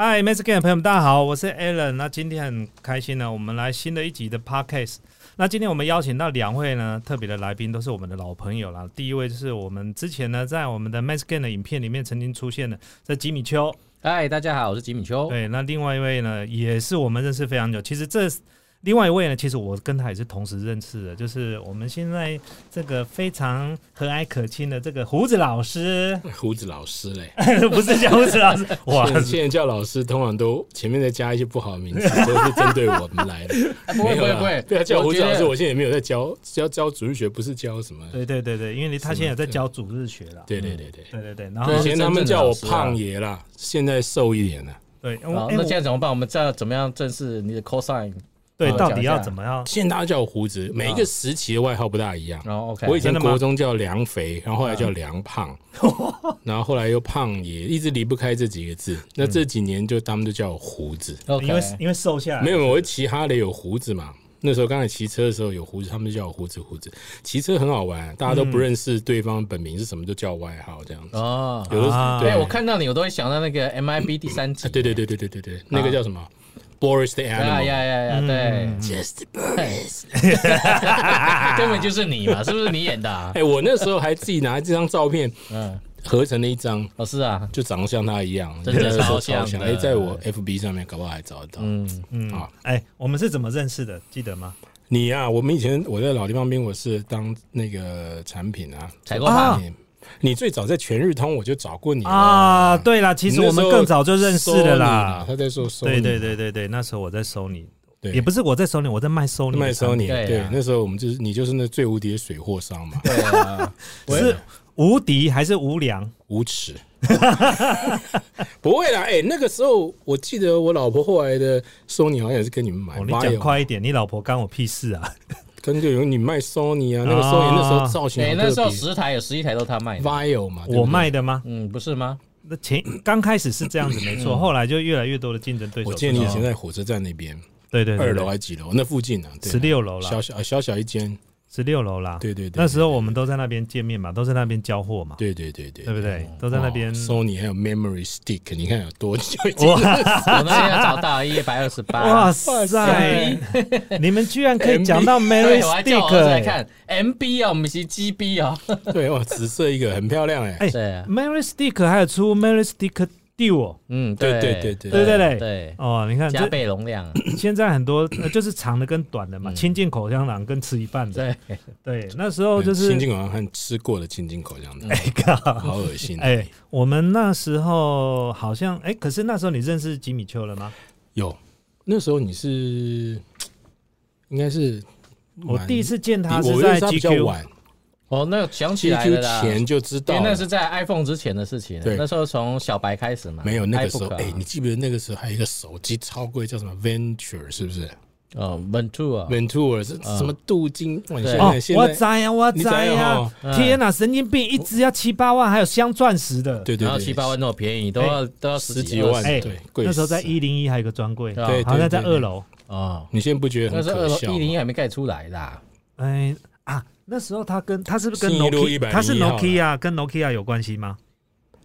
嗨 m a s k 的朋友们，大家好，我是 Alan。那今天很开心呢，我们来新的一集的 Podcast。那今天我们邀请到两位呢特别的来宾，都是我们的老朋友啦。第一位就是我们之前呢在我们的 m a s k 的影片里面曾经出现的，这吉米秋。嗨，大家好，我是吉米秋。对，那另外一位呢也是我们认识非常久。其实这。另外一位呢，其实我跟他也是同时认识的，就是我们现在这个非常和蔼可亲的这个胡子老师。胡子老师嘞，不是叫胡子老师，哇！现在叫老师，通常都前面再加一些不好的名字，都是针对我们来的。不会不会不会，对啊，叫胡子老师，我现在也没有在教教教主日学，不是教什么。对对对对，因为他现在在教主日学了。对对对对对对对。然后以前他们叫我胖爷啦，现在瘦一点了。对，那现在怎么办？我们再怎么样正式你的 cosine？对，到底要怎么样？现在大家叫我胡子，每一个时期的外号不大一样。然后 OK，我以前国中叫梁肥，然后后来叫梁胖，然后后来又胖爷，一直离不开这几个字。那这几年就他们就叫我胡子，因为因为瘦下来。没有，我骑哈雷有胡子嘛。那时候刚才骑车的时候有胡子，他们就叫我胡子胡子。骑车很好玩，大家都不认识对方本名是什么，就叫外号这样子。哦，有的对我看到你，我都会想到那个 MIB 第三集。对对对对对对对，那个叫什么？Boris the animal，呀呀呀，对，Just Boris，根本就是你嘛，是不是你演的？哎，我那时候还自己拿这张照片，嗯，合成了一张，哦，是啊，就长得像他一样，真的超像。哎，在我 FB 上面，搞不好还找得到。嗯嗯啊，哎，我们是怎么认识的？记得吗？你呀，我们以前我在老地方兵，我是当那个产品啊，采购产品。你最早在全日通，我就找过你啊。对了，其实我们更早就认识了啦。他在说收对对对对对，那时候我在收你，也不是我在收你，我在卖收你，卖收你。对，那时候我们就是你就是那最无敌的水货商嘛。对啊，是无敌还是无良无耻？不会啦，哎，那个时候我记得我老婆后来的收你好像也是跟你们买。你讲快一点，你老婆干我屁事啊？跟就有你卖 Sony 啊，那个 Sony 那时候造型，那时候十台有十一台都他卖，Vio 嘛，我卖的吗？嗯，不是吗？那前刚开始是这样子，没错，后来就越来越多的竞争对手。我记得你以前在火车站那边，对对，二楼还是几楼？那附近呢？十六楼了，小小小小一间。十六楼啦，对对对，那时候我们都在那边见面嘛，都在那边交货嘛，对对对对，对不对？都在那边。Sony 还有 Memory Stick，你看有多久？哇，我们现在找到 一百二十八。哇塞，你们居然可以讲到 Memory Stick？来看 MB 啊，我们是 GB 啊。对哇，紫色一个很漂亮哎。哎，Memory Stick 还有出 Memory Stick。丢，嗯，对对对对对对对对哦，你看加倍容量，现在很多就是长的跟短的嘛，亲近口香糖跟吃一半的，对 对，那时候就是亲近口香糖和吃过的亲近口香糖，哎靠，好恶心哎！我们那时候好像哎，可是那时候你认识吉米丘了吗？有，那时候你是应该是我第一次见他是在 GQ。哦，那想起来了啦，前就知道，因为那是在 iPhone 之前的事情。对，那时候从小白开始嘛。没有那个时候，哎，你记不记得那个时候还有一个手机超贵，叫什么 Venture，是不是？哦，Venture，Venture 是什么镀金？哦，我在呀，我在呀！天哪，神经病，一只要七八万，还有镶钻石的。对对，然后七八万那么便宜，都要都要十几万。哎，对，那时候在一零一还有个专柜，对，好像在二楼。哦，你现在不觉得很可笑？一零一还没盖出来啦。哎啊。那时候他跟他是不是跟 Nokia？他是 Nokia 跟 Nokia 有关系吗？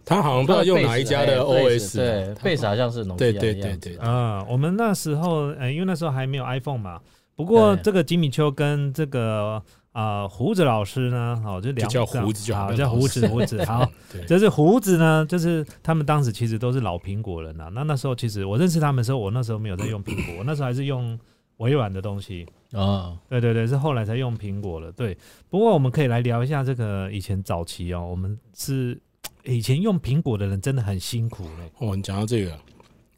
他好像不知道用哪一家的 OS，对，贝斯好像是 Nokia。对对对对。啊，我们那时候，呃，因为那时候还没有 iPhone 嘛。不过这个吉米丘跟这个啊胡子老师呢，好，就两叫胡子就好，叫胡子胡子。好，就是胡子呢，就是他们当时其实都是老苹果人呐。那那时候其实我认识他们的时候，我那时候没有在用苹果，我那时候还是用。微软的东西啊，对对对，是后来才用苹果了。对，不过我们可以来聊一下这个以前早期哦，我们是以前用苹果的人真的很辛苦嘞。哦，你讲到这个，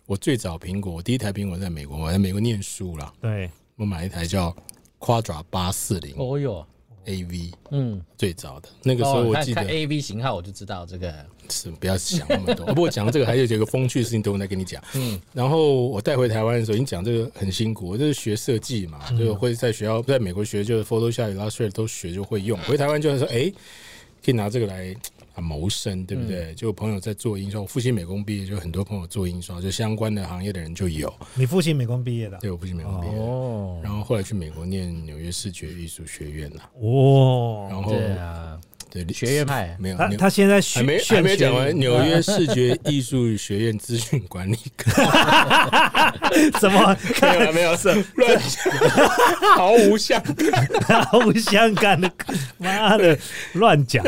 我最早苹果，我第一台苹果在美国，我在美国念书了。对，我买一台叫 Quadra 八四零。哦哟。A V，嗯，最早的那个时候，我记得 A V 型号，我就知道这个是不要想那么多。不过讲这个还有几个风趣的事情，等我再跟你讲。嗯，然后我带回台湾的时候，你讲这个很辛苦，我就是学设计嘛，就会在学校在美国学，就是 Photoshop、Illustrator 都学就会用。回台湾就是说，哎，可以拿这个来。谋生对不对？就朋友在做印刷，我父亲美工毕业，就很多朋友做印刷，就相关的行业的人就有。你父亲美工毕业的？对，我父亲美工毕业。哦。然后后来去美国念纽约视觉艺术学院了。哦。然后，对学院派没有，他他现在还没还没讲完，纽约视觉艺术学院资讯管理科，什么？没有没有是乱 毫无相干，毫无相干的，妈的乱讲。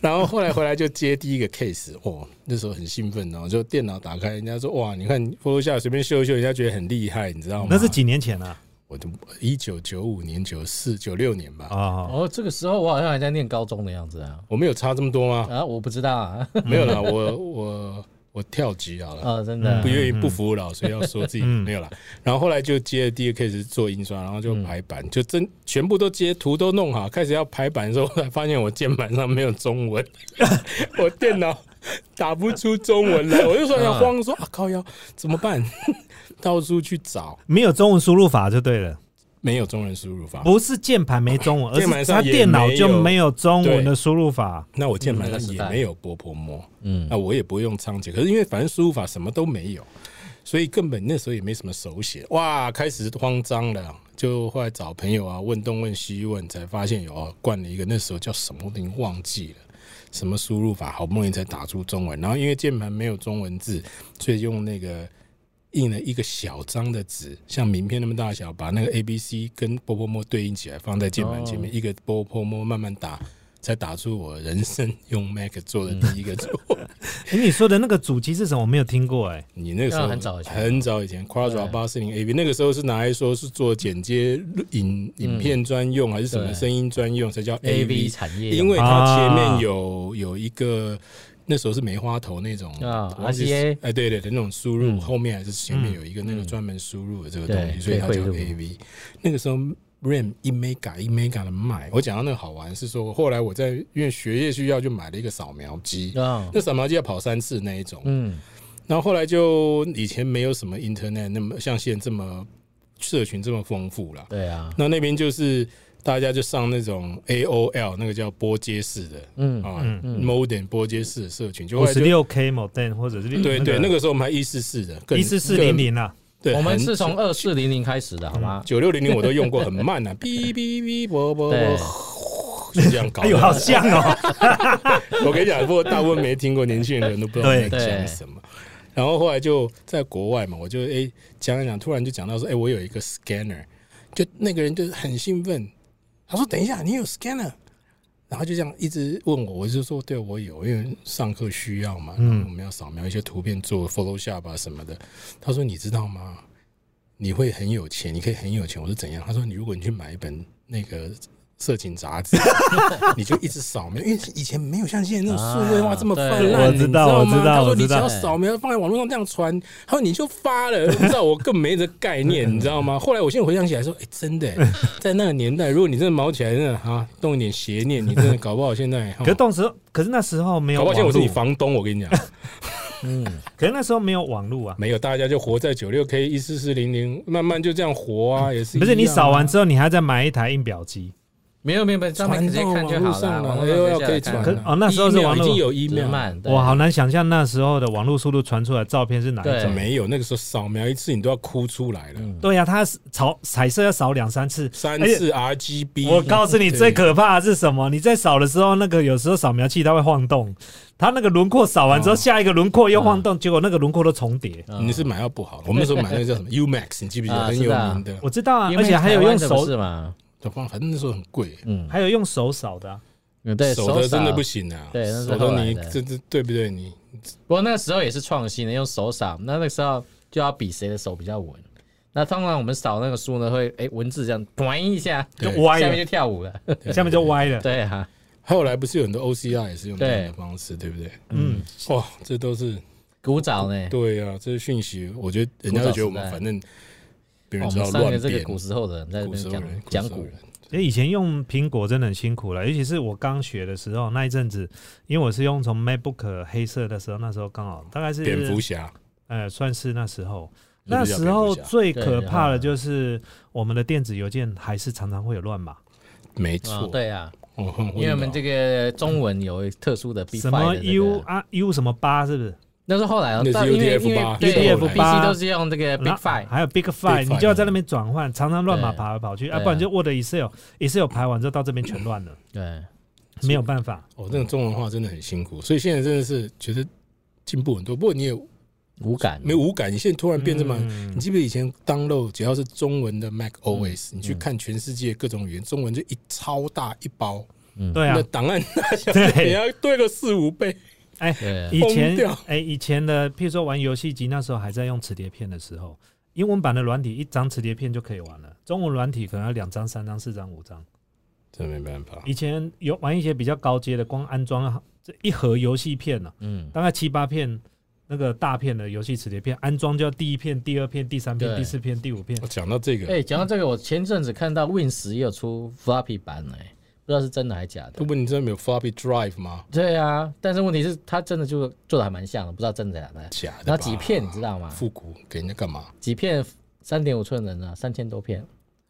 然后后来回来就接第一个 case，哦，那时候很兴奋哦，就电脑打开，人家说哇，你看 Photoshop 随便修一修，人家觉得很厉害，你知道吗？那是几年前了。我就一九九五年、九四、九六年吧。啊，哦，这个时候我好像还在念高中的样子啊。我们有差这么多吗？啊，我不知道啊。没有啦，我我我跳级好了。啊，真的不愿意不服老，所以要说自己没有啦。然后后来就接了第二 case 做印刷，然后就排版，就真全部都接图都弄好，开始要排版的时候，才发现我键盘上没有中文，我电脑 打不出中文来，我就说要慌，说啊靠腰怎么办？到处去找，没有中文输入法就对了。没有中文输入法，不是键盘没中文，而是他电脑就没有中文的输入法。那我键盘上也没有波波摸，嗯，那我也不会用仓颉。可是因为反正输入法什么都没有，所以根本那时候也没什么手写。哇，开始慌张了，就后来找朋友啊，问东问西问，才发现有灌了一个那时候叫什么，我已经忘记了，什么输入法，好不容易才打出中文。然后因为键盘没有中文字，所以用那个。印了一个小张的纸，像名片那么大小，把那个 A B C 跟波波摸对应起来，放在键盘前面，一个波波摸慢慢打，才打出我人生用 Mac 做的第一个作。哎，你说的那个主机是什么？我没有听过。哎，你那个时候很早以前，很早以前，Quadro 八四零 A B，那个时候是拿来说是做剪接影影片专用，还是什么声音专用，才叫 A V 产业？因为它前面有有一个。那时候是梅花头那种啊，RCA，哎，对对的那种输入，后面还是前面有一个那个专门输入的这个东西，所以它叫 AV。那个时候 RAM 一 mega 一 mega 的卖。我讲到那个好玩是说，后来我在因为学业需要，就买了一个扫描机。啊，那扫描机要跑三次那一种，嗯，然后后来就以前没有什么 Internet 那么像现在这么社群这么丰富了，对啊，那那边就是。大家就上那种 AOL 那个叫波接式的，嗯啊，modem 波接式的社群，就五十六 K modem 或者是对对，那个。时候我们还一四四的，一四四零零啊，对，我们是从二四零零开始的，好吗？九六零零我都用过，很慢啊，哔哔哔啵啵啵，是这样搞，哎呦，好像哦！我跟你讲，不过大部分没听过，年轻人都不知道在讲什么。然后后来就在国外嘛，我就哎讲一讲，突然就讲到说，哎，我有一个 scanner，就那个人就很兴奋。他说：“等一下，你有 scanner？” 然后就这样一直问我，我就说：“对，我有，因为上课需要嘛。嗯，我们要扫描一些图片做 Photoshop 啊什么的。”他说：“你知道吗？你会很有钱，你可以很有钱。”我说：“怎样？”他说：“你如果你去买一本那个。”色情杂志，你就一直扫描，因为以前没有像现在那种数位化这么泛滥，你知道吗？他说你只要扫描放在网络上这样传，他说你就发了，你知道我更没这概念，你知道吗？后来我现在回想起来说，哎，真的，在那个年代，如果你真的毛起来，真的哈动一点邪念，你真的搞不好现在。可是当时，可是那时候没有。搞不好我是你房东，我跟你讲。嗯，可是那时候没有网络啊，没有，大家就活在九六 K 一四四零零，慢慢就这样活啊，也是。不是你扫完之后，你还再买一台印表机。没有没有，上面直接看就好了。网络要可以传。哦，那时候是网络已经有 email，我好难想象那时候的网络速度传出来照片是哪一种。没有，那个时候扫描一次你都要哭出来了。对呀，它扫彩色要扫两三次，三次 RGB。我告诉你，最可怕的是什么？你在扫的时候，那个有时候扫描器它会晃动，它那个轮廓扫完之后，下一个轮廓又晃动，结果那个轮廓都重叠。你是买到不好，我们那时候买那个叫什么 Umax，你记不记得很有名的？我知道啊，而且还有用手反正那时候很贵，嗯，还有用手扫的，嗯对，手的真的不行啊，对，手的你这这对不对？你不过那个时候也是创新的，用手扫，那那个时候就要比谁的手比较稳。那通常我们扫那个书呢，会哎文字这样转一下就歪，下面就跳舞了，下面就歪了。对哈，后来不是有很多 OCR 也是用这样的方式，对不对？嗯，哇，这都是古早呢。对啊，这是讯息，我觉得人家都觉得我们反正。我们三个这个古时候的人在那边讲讲古，所以以前用苹果真的很辛苦了，尤其是我刚学的时候那一阵子，因为我是用从 MacBook 黑色的时候，那时候刚好大概是蝙蝠侠，呃，算是那时候，那。时候最可怕的就是我们的电子邮件还是常常会有乱码，没错，对啊，因为我们这个中文有特殊的。什么 U 啊 U 什么八是不是？那是后来哦，因为因为 UDF 八。都是用这个 Big Five，还有 Big Five，你就要在那边转换，常常乱码跑来跑去，啊，不然就 Word Excel Excel 排完之后到这边全乱了。对，没有办法。哦，那个中文化真的很辛苦，所以现在真的是觉得进步很多。不过你也无感，没无感。你现在突然变这么，你记不记得以前 download 只要是中文的 Mac OS，你去看全世界各种语言，中文就一超大一包，嗯，对啊，那档案大小你要对个四五倍。哎，以前哎，以前的，譬如说玩游戏机，那时候还在用磁碟片的时候，英文版的软体一张磁碟片就可以玩了，中文软体可能要两张、三张、四张、五张，这没办法。以前有玩一些比较高阶的，光安装这一盒游戏片呢，嗯，大概七八片那个大片的游戏磁碟片，安装就要第一片、第二片、第三片、第四片、第五片。我讲到这个，哎，讲到这个，我前阵子看到 Win 十也有出 Floppy 版哎。不知道是真的还是假的。不过你真的没有 floppy drive 吗？对啊，但是问题是，它真的就做的还蛮像的，不知道真的假的。假的。然后几片你知道吗？复古给人家干嘛？几片三点五寸的呢？三千多片。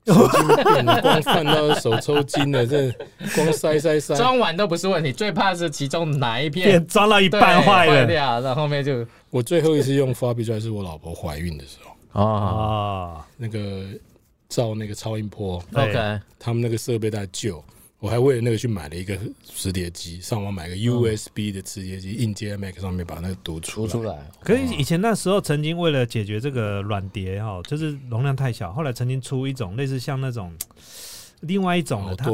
手机片光看到 手抽筋了，这光塞塞塞。装完都不是问题，最怕是其中哪一片装到一半坏了，然后后面就。我最后一次用 floppy drive 是我老婆怀孕的时候。啊。那个照那个超音波，OK，他们那个设备在旧。我还为了那个去买了一个磁碟机，上网买个 USB 的磁碟机，硬接 Mac 上面把那个读出出来。可是以前那时候曾经为了解决这个软碟哈，就是容量太小，后来曾经出一种类似像那种另外一种的，它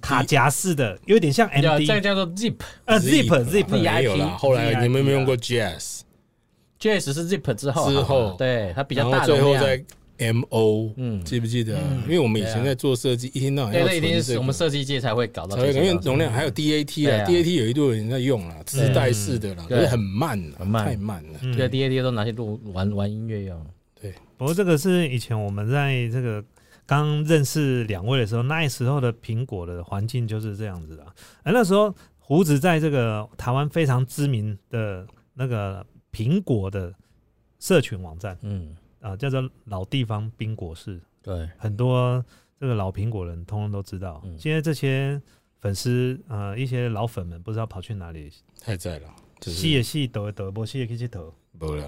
卡夹式的，有点像 MD，这个叫做 Zip，呃，Zip Zip 没有了。后来你们有没有用过 Jazz？Jazz 是 Zip 之后，之后对它比较大容量。M O，嗯，记不记得？因为我们以前在做设计，一天到晚要存这个，我们设计界才会搞到，因为容量还有 D A T 啊，D A T 有一度人在用了，自带式的了，可是很慢，很慢，太慢了。对，D A T 都拿去录玩玩音乐用。对，不过这个是以前我们在这个刚认识两位的时候，那时候的苹果的环境就是这样子的。而那时候胡子在这个台湾非常知名的那个苹果的社群网站，嗯。啊，叫做老地方冰果室，对，很多这个老苹果人通通都知道。现在这些粉丝，呃，一些老粉们不知道跑去哪里，太在了，戏也戏，抖也抖，不戏也可以去抖，不了。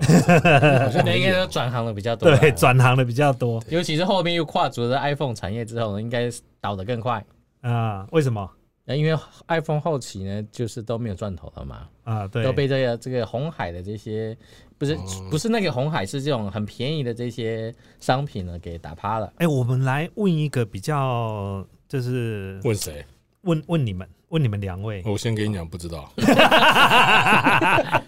现在应该都转行的比较多，对，转行的比较多，尤其是后面又跨足了 iPhone 产业之后呢，应该倒得更快啊？为什么？那因为 iPhone 后期呢，就是都没有赚头了嘛，啊，对，都被这个这个红海的这些。不是不是那个红海，是这种很便宜的这些商品呢，给打趴了。哎，我们来问一个比较，就是问谁？问问你们，问你们两位。我先给你讲，不知道。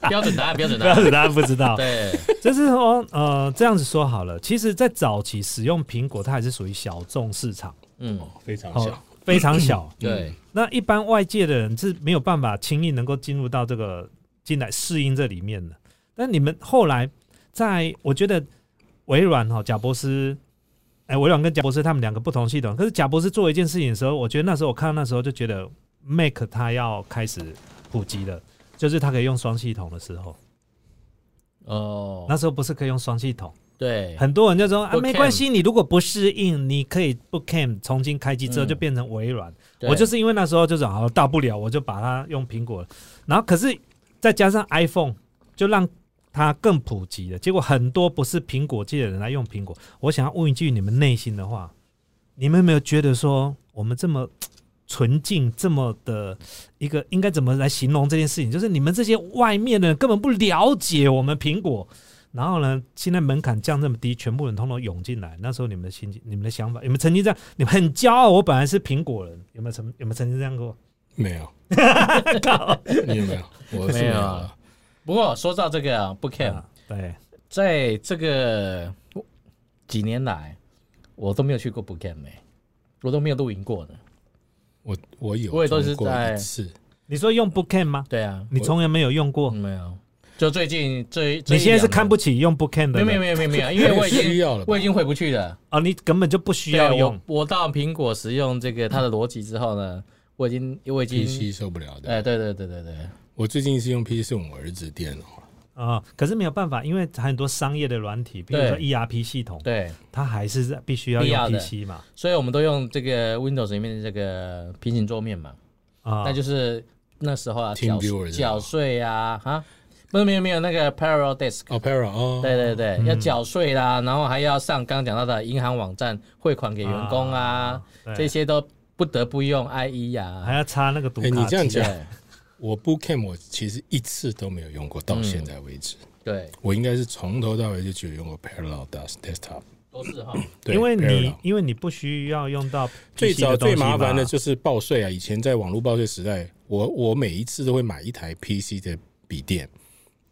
标准答案，标准答案，标准答案不知道。对，就是说，呃，这样子说好了。其实，在早期使用苹果，它还是属于小众市场。嗯，非常小，非常小。对。那一般外界的人是没有办法轻易能够进入到这个进来适应这里面的。但你们后来，在我觉得微软哈贾博士，哎，微软跟贾博士他们两个不同系统。可是贾博士做一件事情的时候，我觉得那时候我看到那时候就觉得 Mac 它要开始普及了，就是它可以用双系统的时候。哦，那时候不是可以用双系统？对，很多人就说啊，没关系，你如果不适应，你可以不 Cam 重新开机之后就变成微软。我就是因为那时候就是好大不了，我就把它用苹果。然后可是再加上 iPhone，就让它更普及了，结果很多不是苹果界的人来用苹果。我想要问一句你们内心的话：你们有没有觉得说，我们这么纯净、这么的一个，应该怎么来形容这件事情？就是你们这些外面的人根本不了解我们苹果，然后呢，现在门槛降这么低，全部人通通涌进来。那时候你们的心情、你们的想法，有没有曾经这样？你们很骄傲，我本来是苹果人，有没有曾有没有曾经这样过？没有，你有没有？我 是没有。不过说到这个不 cam，对，在这个几年来，我都没有去过不 cam 哎，我都没有露营过的。我我有，我也都是在是。你说用 Bookcam 吗？对啊，你从来没有用过，没有。就最近最，你现在是看不起用 Bookend 的？没有没有没有没有，因为我已经 我已经回不去了。哦，你根本就不需要用。我到苹果使用这个它的逻辑之后呢，我已经我已经 PC 受不了的。哎，对对对对对。我最近是用 PC 用我儿子电脑啊，可是没有办法，因为很多商业的软体，比如说 ERP 系统，对，它还是必须要用 PC 嘛，所以我们都用这个 Windows 里面的这个平行桌面嘛，啊，那就是那时候啊缴缴税啊，啊，不是没有没有那个 Parallel Desk，哦 Parallel，哦，对对对，要缴税啦，然后还要上刚刚讲到的银行网站汇款给员工啊，这些都。不得不用 IE 呀，还要插那个读卡你这样讲，我 Bootcamp 我其实一次都没有用过，到现在为止。对，我应该是从头到尾就只有用过 Parallel Desktop。都是哈，因为你因为你不需要用到最早最麻烦的就是报税啊！以前在网络报税时代，我我每一次都会买一台 PC 的笔电，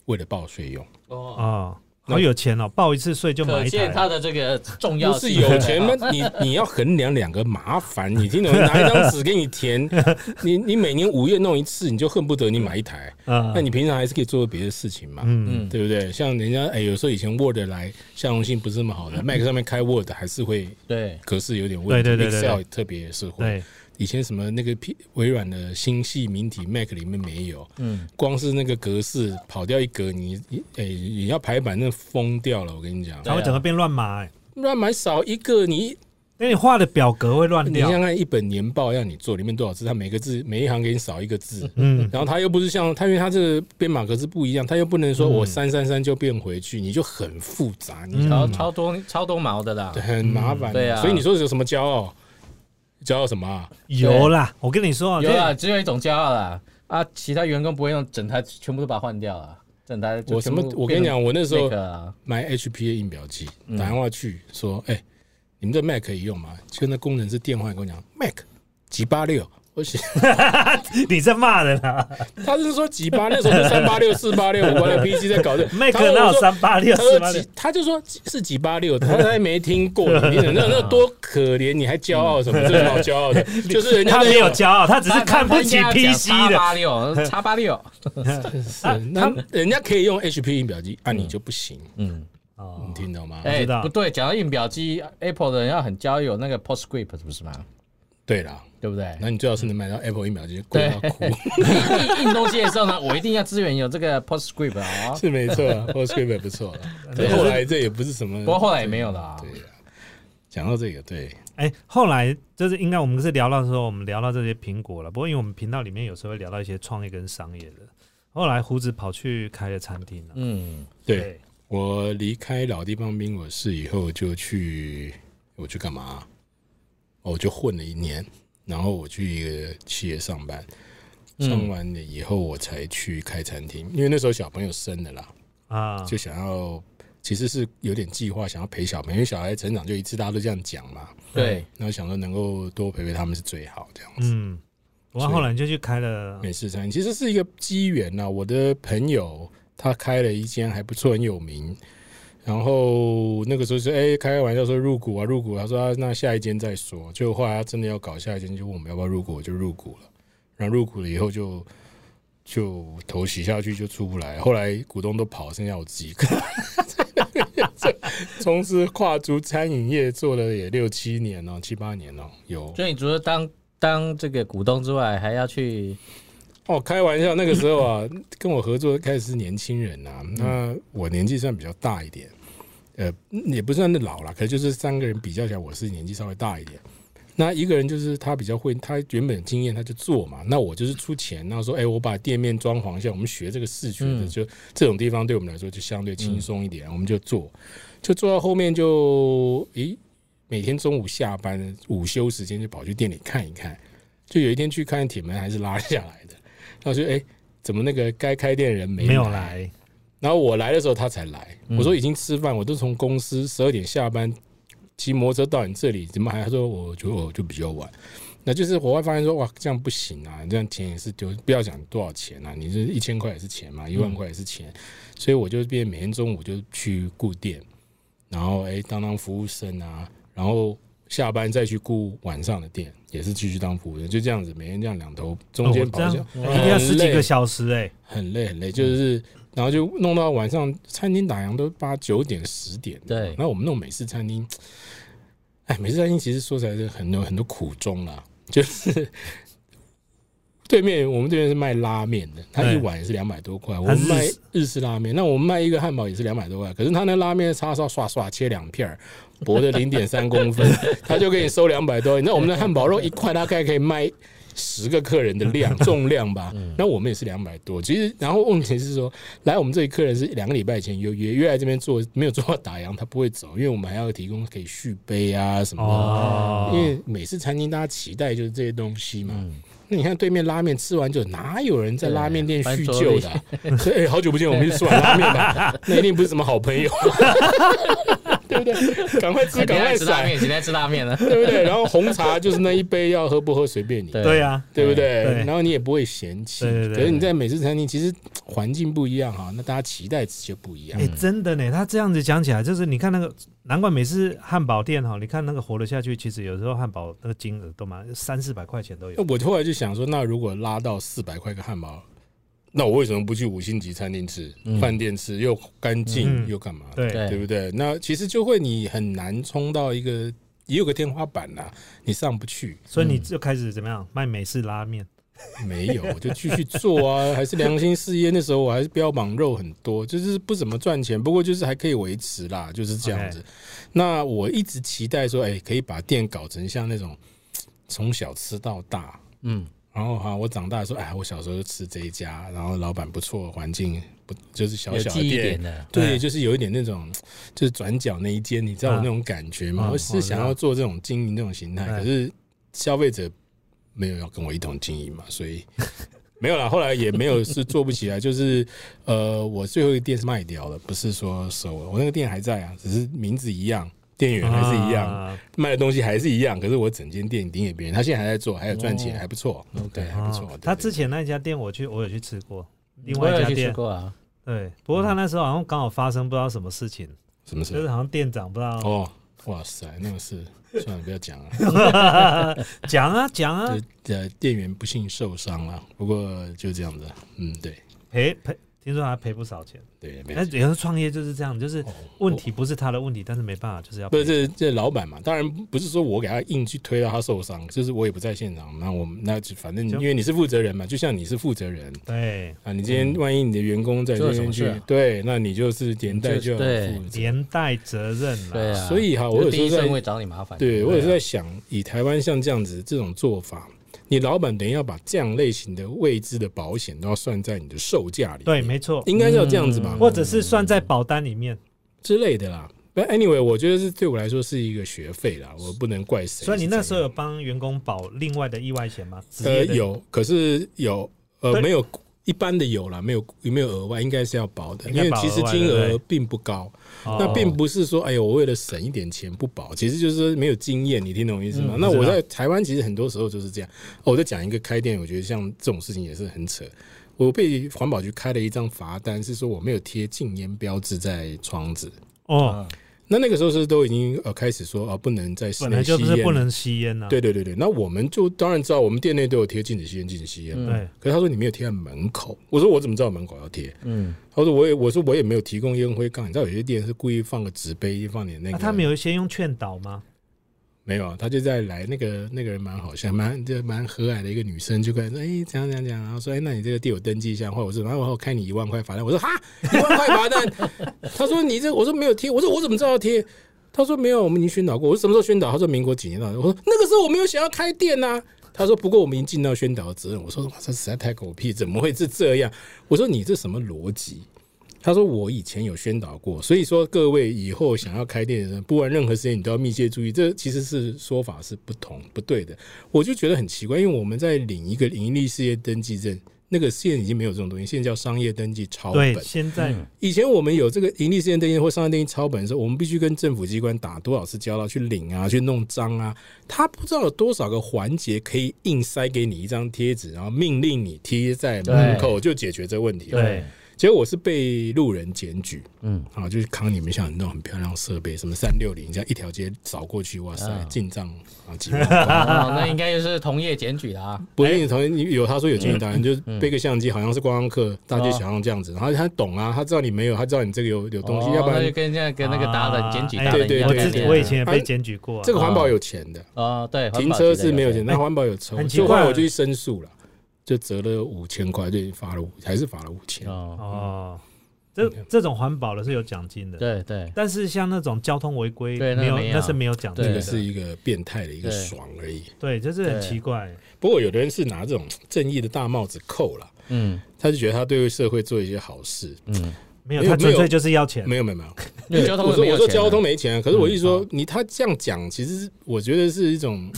为了报税用。哦啊。好有钱哦，报一次税就买一台。它的这个重要不是有钱吗？你你要衡量两个麻烦，你听懂？拿一张纸给你填，你你每年五月弄一次，你就恨不得你买一台。那你平常还是可以做别的事情嘛，嗯，对不对？像人家哎，有时候以前 Word 来相容性不是那么好的，Mac 上面开 Word 还是会对格式有点问题，对对对，Excel 特别是会。以前什么那个 P 微软的星系名体 Mac 里面没有，嗯，光是那个格式跑掉一格，你哎你要排版那疯掉了，我跟你讲，它会整个变乱码，乱码少一个你，那你画的表格会乱掉。你想看一本年报要你做，里面多少字，它每个字每一行给你少一个字，嗯，然后它又不是像它，因为它这个编码格式不一样，它又不能说我三三三就变回去，你就很复杂，你超超多超多毛的啦，很麻烦，对啊，所以你说有什么骄傲？骄傲什么啊？有啦，我跟你说，有啦，只有一种骄傲啦。啊，其他员工不会用整台，全部都把它换掉了。整台我什么？我跟你讲，我那时候买 HP 的印表机，打电话去说：“哎，你们这 Mac 可以用吗？”就那工程师电话跟我讲：“Mac 几八六。”我写，你在骂人啊？他是说几八那时候是三八六四八六，我的 PC 在搞这。Mac 哪有三八六四八六？他就说是几八六，他还没听过。你那那多可怜，你还骄傲什么？这好骄傲的，就是人家没有骄傲，他只是看不起 PC 的。八六，叉八六。那人家可以用 HP 印表机，那你就不行。嗯，哦，你听懂吗？哎，不对，讲到印表机，Apple 的人要很交友那个 PostScript，不是吗？对啦，对不对？那你最好是能买到 Apple 一秒机，贵到哭。印东西的时候呢，我一定要支援有这个 PostScript 啊。是没错，PostScript 也不错。后来这也不是什么，不过后来也没有了。对呀，讲到这个，对，哎，后来就是应该我们是聊到说，我们聊到这些苹果了。不过因为我们频道里面有时候会聊到一些创业跟商业的。后来胡子跑去开了餐厅了。嗯，对我离开老地方苹果室以后，就去我去干嘛？我就混了一年，然后我去一个企业上班，上完了以后我才去开餐厅。因为那时候小朋友生了啦，啊，就想要其实是有点计划，想要陪小朋友，因为小孩成长就一次，大家都这样讲嘛。对，然后想说能够多陪陪他们是最好这样子。嗯，然后后来就去开了美式餐厅，其实是一个机缘呐。我的朋友他开了一间还不错，很有名。然后那个时候是哎开开玩笑说入股啊入股，他说那下一间再说。就后来他真的要搞下一间，就问我们要不要入股，就入股了。然后入股了以后就就头洗下去就出不来，后来股东都跑，剩下我自己个。从事跨足餐饮业做了也六七年了，七八年了有。所以你除了当当这个股东之外，还要去？哦，开玩笑，那个时候啊，跟我合作开始是年轻人呐，那我年纪算比较大一点，呃，也不算那老了，可就是三个人比较起来，我是年纪稍微大一点。那一个人就是他比较会，他原本经验他就做嘛，那我就是出钱，然后说，哎，我把店面装潢一下，我们学这个视觉的，就这种地方对我们来说就相对轻松一点，我们就做，就做到后面就，诶，每天中午下班午休时间就跑去店里看一看，就有一天去看铁门还是拉下来的。他说：“哎，怎么那个该开店的人没没有来？然后我来的时候他才来。我说已经吃饭，我都从公司十二点下班，骑摩托车到你这里，怎么还？他说我觉得我就比较晚。那就是我会发现说，哇，这样不行啊！这样钱也是丢，不要讲多少钱啊，你是一千块也是钱嘛，一万块也是钱。所以我就变每天中午就去顾店，然后哎当当服务生啊，然后。”下班再去顾晚上的店，也是继续当服务员，就这样子，每天这样两头中间跑，一定要十几个小时哎，很累很累，就是然后就弄到晚上，餐厅打烊都八九点十点。对，那我们弄美式餐厅，哎，美式餐厅其实说起来是很有很多苦衷啦，就是。对面我们这边是卖拉面的，他一碗也是两百多块。我们卖日式拉面，那我们卖一个汉堡也是两百多块。可是他那拉面叉烧刷刷切两片儿，薄的零点三公分，他就给你收两百多。那我们的汉堡肉一块大概可以卖十个客人的量 重量吧，那我们也是两百多。其实，然后问题是说，来我们这里客人是两个礼拜前有约约来这边做，没有做到打烊，他不会走，因为我们还要提供可以续杯啊什么的。因为美式餐厅大家期待就是这些东西嘛。那你看对面拉面吃完就哪有人在拉面店叙旧的？所以好久不见，我们去吃碗拉面吧，那一定不是什么好朋友。对？赶快吃，赶快吃拉面，今天吃拉面了，对不对？然后红茶就是那一杯，要喝不喝随便你。对呀，对不对？然后你也不会嫌弃。可是你在美式餐厅，其实环境不一样哈，那大家期待值就不一样。哎，真的呢，他这样子讲起来，就是你看那个，难怪美式汉堡店哈，你看那个活得下去，其实有时候汉堡那个金额都蛮三四百块钱都有。我后来就想说，那如果拉到四百块个汉堡。那我为什么不去五星级餐厅吃、饭店吃，又干净又干嘛？对对不对？那其实就会你很难冲到一个也有个天花板呐，你上不去。所以你就开始怎么样卖美式拉面？没有，我就继续做啊，还是良心事业。那时候我还是标榜肉很多，就是不怎么赚钱，不过就是还可以维持啦，就是这样子。那我一直期待说，哎，可以把店搞成像那种从小吃到大，嗯。然后哈，我长大说，哎，我小时候就吃这一家，然后老板不错，环境不就是小小的店，对，就是有一点那种，就是转角那一间，你知道那种感觉吗？我是想要做这种经营这种形态，可是消费者没有要跟我一同经营嘛，所以没有了。后来也没有是做不起来，就是呃，我最后一个店是卖掉了，不是说收了，我那个店还在啊，只是名字一样。店员还是一样，卖的东西还是一样，可是我整间店顶给别人，他现在还在做，还有赚钱，还不错，对，还不错。他之前那家店，我去，我有去吃过，另外一家店过啊。对，不过他那时候好像刚好发生不知道什么事情，什么事？就是好像店长不知道。哦，哇塞，那个事算了，不要讲了。讲 啊讲啊，呃，店员不幸受伤了，不过就这样子，嗯，对，赔赔。听说他赔不少钱，对，那有时候创业就是这样，就是问题不是他的问题，但是没办法，就是要不是这这老板嘛？当然不是说我给他硬去推到他受伤，就是我也不在现场，那我们那就反正因为你是负责人嘛，就像你是负责人，对。啊，你今天万一你的员工在这边去，对，那你就是连带就要负连带责任了，对啊。所以哈，我有时候会找你麻烦，对我有时候在想，以台湾像这样子这种做法。你老板等于要把这样类型的未知的保险都要算在你的售价里，对，没错，应该要这样子吧，或者是算在保单里面之类的啦。但 anyway，我觉得是对我来说是一个学费啦，我不能怪谁。所以你那时候有帮员工保另外的意外险吗？呃，有，可是有，呃，没有。一般的有了，没有有没有额外？应该是要保的，因为其实金额并不高。那并不是说，哎呦，我为了省一点钱不保，其实就是说没有经验。你听懂我意思吗？那我在台湾其实很多时候就是这样。我在讲一个开店，我觉得像这种事情也是很扯。我被环保局开了一张罚单，是说我没有贴禁烟标志在窗子。哦。那那个时候是都已经呃开始说啊不能在室内吸烟，不能吸烟啊。对对对对，那我们就当然知道，我们店内都有贴禁止吸烟、禁止吸烟。对。可是他说你没有贴在门口，我说我怎么知道门口要贴？嗯。他说我也我说我也没有提供烟灰缸，你知道有些店是故意放个纸杯放点那个。他们有先用劝导吗？没有，他就在来那个那个人蛮好笑，蛮就蛮和蔼的一个女生，就过来说：“哎，怎样怎样讲？”然后说：“哎，那你这个地我登记一下。”或者我说：“然后我开你一万块罚单。”我说：“哈，一万块罚单？”他说：“你这……我说没有贴。”我说：“我怎么知道要贴？”他说：“没有，我们已经宣导过。”我说：“什么时候宣导？”他说：“民国几年了？”我说：“那个时候我没有想要开店呐。”他说：“不过我们已经尽到宣导的责任。”我说：“哇，这实在太狗屁，怎么会是这样？”我说：“你这什么逻辑？”他说：“我以前有宣导过，所以说各位以后想要开店的人，不管任何时间，你都要密切注意。这其实是说法是不同不对的。我就觉得很奇怪，因为我们在领一个盈利事业登记证，那个现在已经没有这种东西，现在叫商业登记抄本。现在以前我们有这个盈利事业登记或商业登记抄本的时候，我们必须跟政府机关打多少次交道去领啊，去弄章啊。他不知道有多少个环节可以硬塞给你一张贴纸，然后命令你贴在门口就解决这个问题。对。结果我是被路人检举，嗯，啊，就是扛你们像那种很漂亮设备，什么三六零，这样一条街扫过去，哇塞，进账啊几万，那应该就是同业检举啊，不一定同业有他说有检举单，就背个相机，好像是观光客大街小巷这样子，然后他懂啊，他知道你没有，他知道你这个有有东西，要不然就跟在跟那个达人检举，对对对，我以前也被检举过，这个环保有钱的。啊，对，停车是没有钱，那环保有抽，就后来我就去申诉了，就折了五千块，就罚了五，还是罚了五千。哦。这这种环保的是有奖金的，对对。但是像那种交通违规，没有，那是没有奖金的，是一个变态的一个爽而已。对，就是很奇怪。不过有的人是拿这种正义的大帽子扣了，嗯，他就觉得他对社会做一些好事，嗯，没有，他纯粹就是要钱，没有没有没有。我说我说交通没钱，可是我一说你他这样讲，其实我觉得是一种。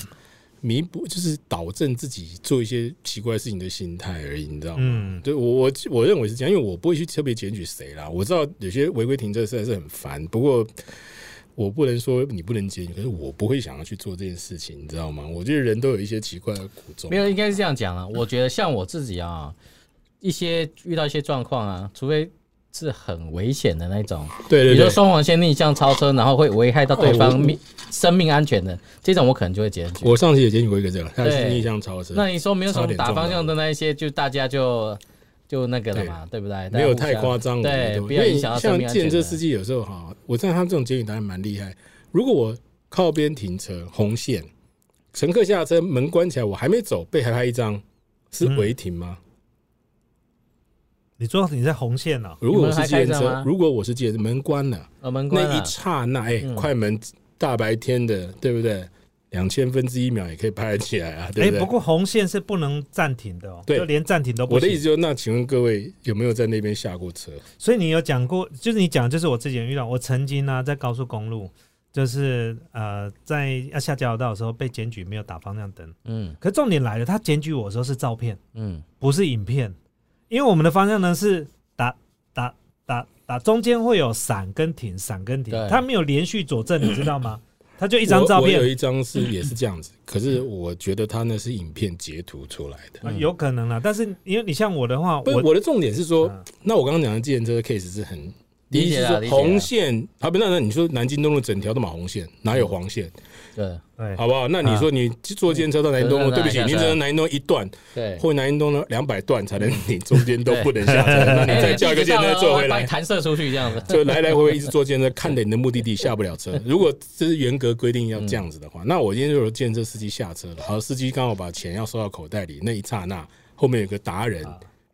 弥补就是导正自己做一些奇怪事情的心态而已，你知道吗？嗯对我我我认为是这样，因为我不会去特别检举谁啦。我知道有些违规停车实在是很烦，不过我不能说你不能检举，可是我不会想要去做这件事情，你知道吗？我觉得人都有一些奇怪的苦衷。没有，应该是这样讲啊。我觉得像我自己啊，一些遇到一些状况啊，除非。是很危险的那种，对对，比如说双黄线逆向超车，然后会危害到对方命生命安全的这种，我可能就会检举。我上次也检举过一个这个，他是逆向超车。那你说没有什么打方向的那一些，就大家就就那个了嘛，对不对？没有太夸张，对，不要影响到生命安全。像建车司机有时候哈，我知道他这种检举当然蛮厉害。如果我靠边停车红线，乘客下车门关起来，我还没走，被还拍一张，是违停吗？你说你在红线呢？如果我是接车，如果我是接门关了，门关那一刹那，哎，快门大白天的，对不对？两千分之一秒也可以拍起来啊，对不对？不过红线是不能暂停的哦，对，连暂停都不行。我的意思就是，那请问各位有没有在那边下过车？所以你有讲过，就是你讲，就是我之前遇到，我曾经呢在高速公路，就是呃在要下交流道的时候被检举没有打方向灯，嗯，可重点来了，他检举我的时候是照片，嗯，不是影片。因为我们的方向呢是打打打打，中间会有闪跟停，闪跟停，它没有连续佐证，你知道吗？它就一张照片。有一张是也是这样子，可是我觉得它那是影片截图出来的，有可能啊。但是因为你像我的话，我我的重点是说，那我刚刚讲的计程车 case 是很。第一是红线，啊不，那那你说南京东路整条都马红线，哪有黄线？对，好不好？那你说你坐电车到南京东路，对不起，你只能南京东一段，对，或南京东路两百段才能，你中间都不能下车，那你再叫一个电车坐回来，弹射出去这样子，就来来回回一直坐电车，看着你的目的地下不了车。如果这是严格规定要这样子的话，那我今天就有电车司机下车了，好，司机刚好把钱要收到口袋里，那一刹那后面有个达人。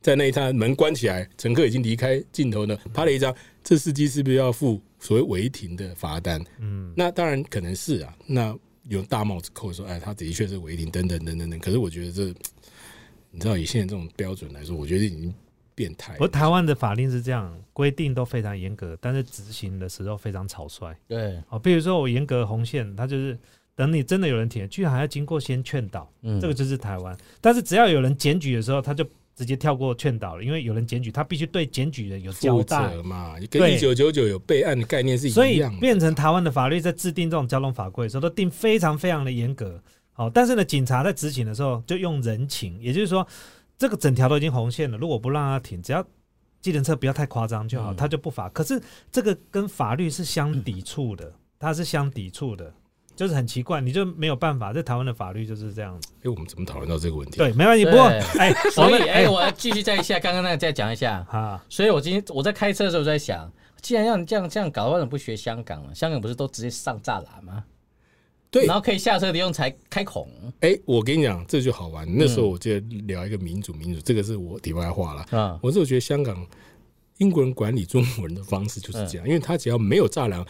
在那一刹门关起来，乘客已经离开镜头呢，拍了一张，这司机是不是要付所谓违停的罚单？嗯，那当然可能是啊。那有大帽子扣说，哎，他的确是违停，等等等等等。可是我觉得这，你知道以现在这种标准来说，我觉得已经变态。我台湾的法令是这样，规定都非常严格，但是执行的时候非常草率。对，哦，比如说我严格红线，他就是等你真的有人停，居然还要经过先劝导，嗯，这个就是台湾。但是只要有人检举的时候，他就。直接跳过劝导了，因为有人检举，他必须对检举人有交代嘛，跟一九九九有备案的概念是一样。所以变成台湾的法律在制定这种交通法规的时候，都定非常非常的严格。好，但是呢，警察在执行的时候就用人情，也就是说，这个整条都已经红线了，如果不让他停，只要计程车不要太夸张就好，他就不罚。可是这个跟法律是相抵触的，它是相抵触的。就是很奇怪，你就没有办法，在台湾的法律就是这样子。哎，我们怎么讨论到这个问题？对，没关系。不过，哎，所以，哎，我继续再一下刚刚那个再讲一下啊。所以我今天我在开车的时候在想，既然要这样这样搞，为什么不学香港了？香港不是都直接上栅栏吗？对，然后可以下车的用才开孔。哎，我跟你讲，这就好玩。那时候我就聊一个民主，民主这个是我题外话了啊。我是觉得香港英国人管理中国人的方式就是这样，因为他只要没有栅栏。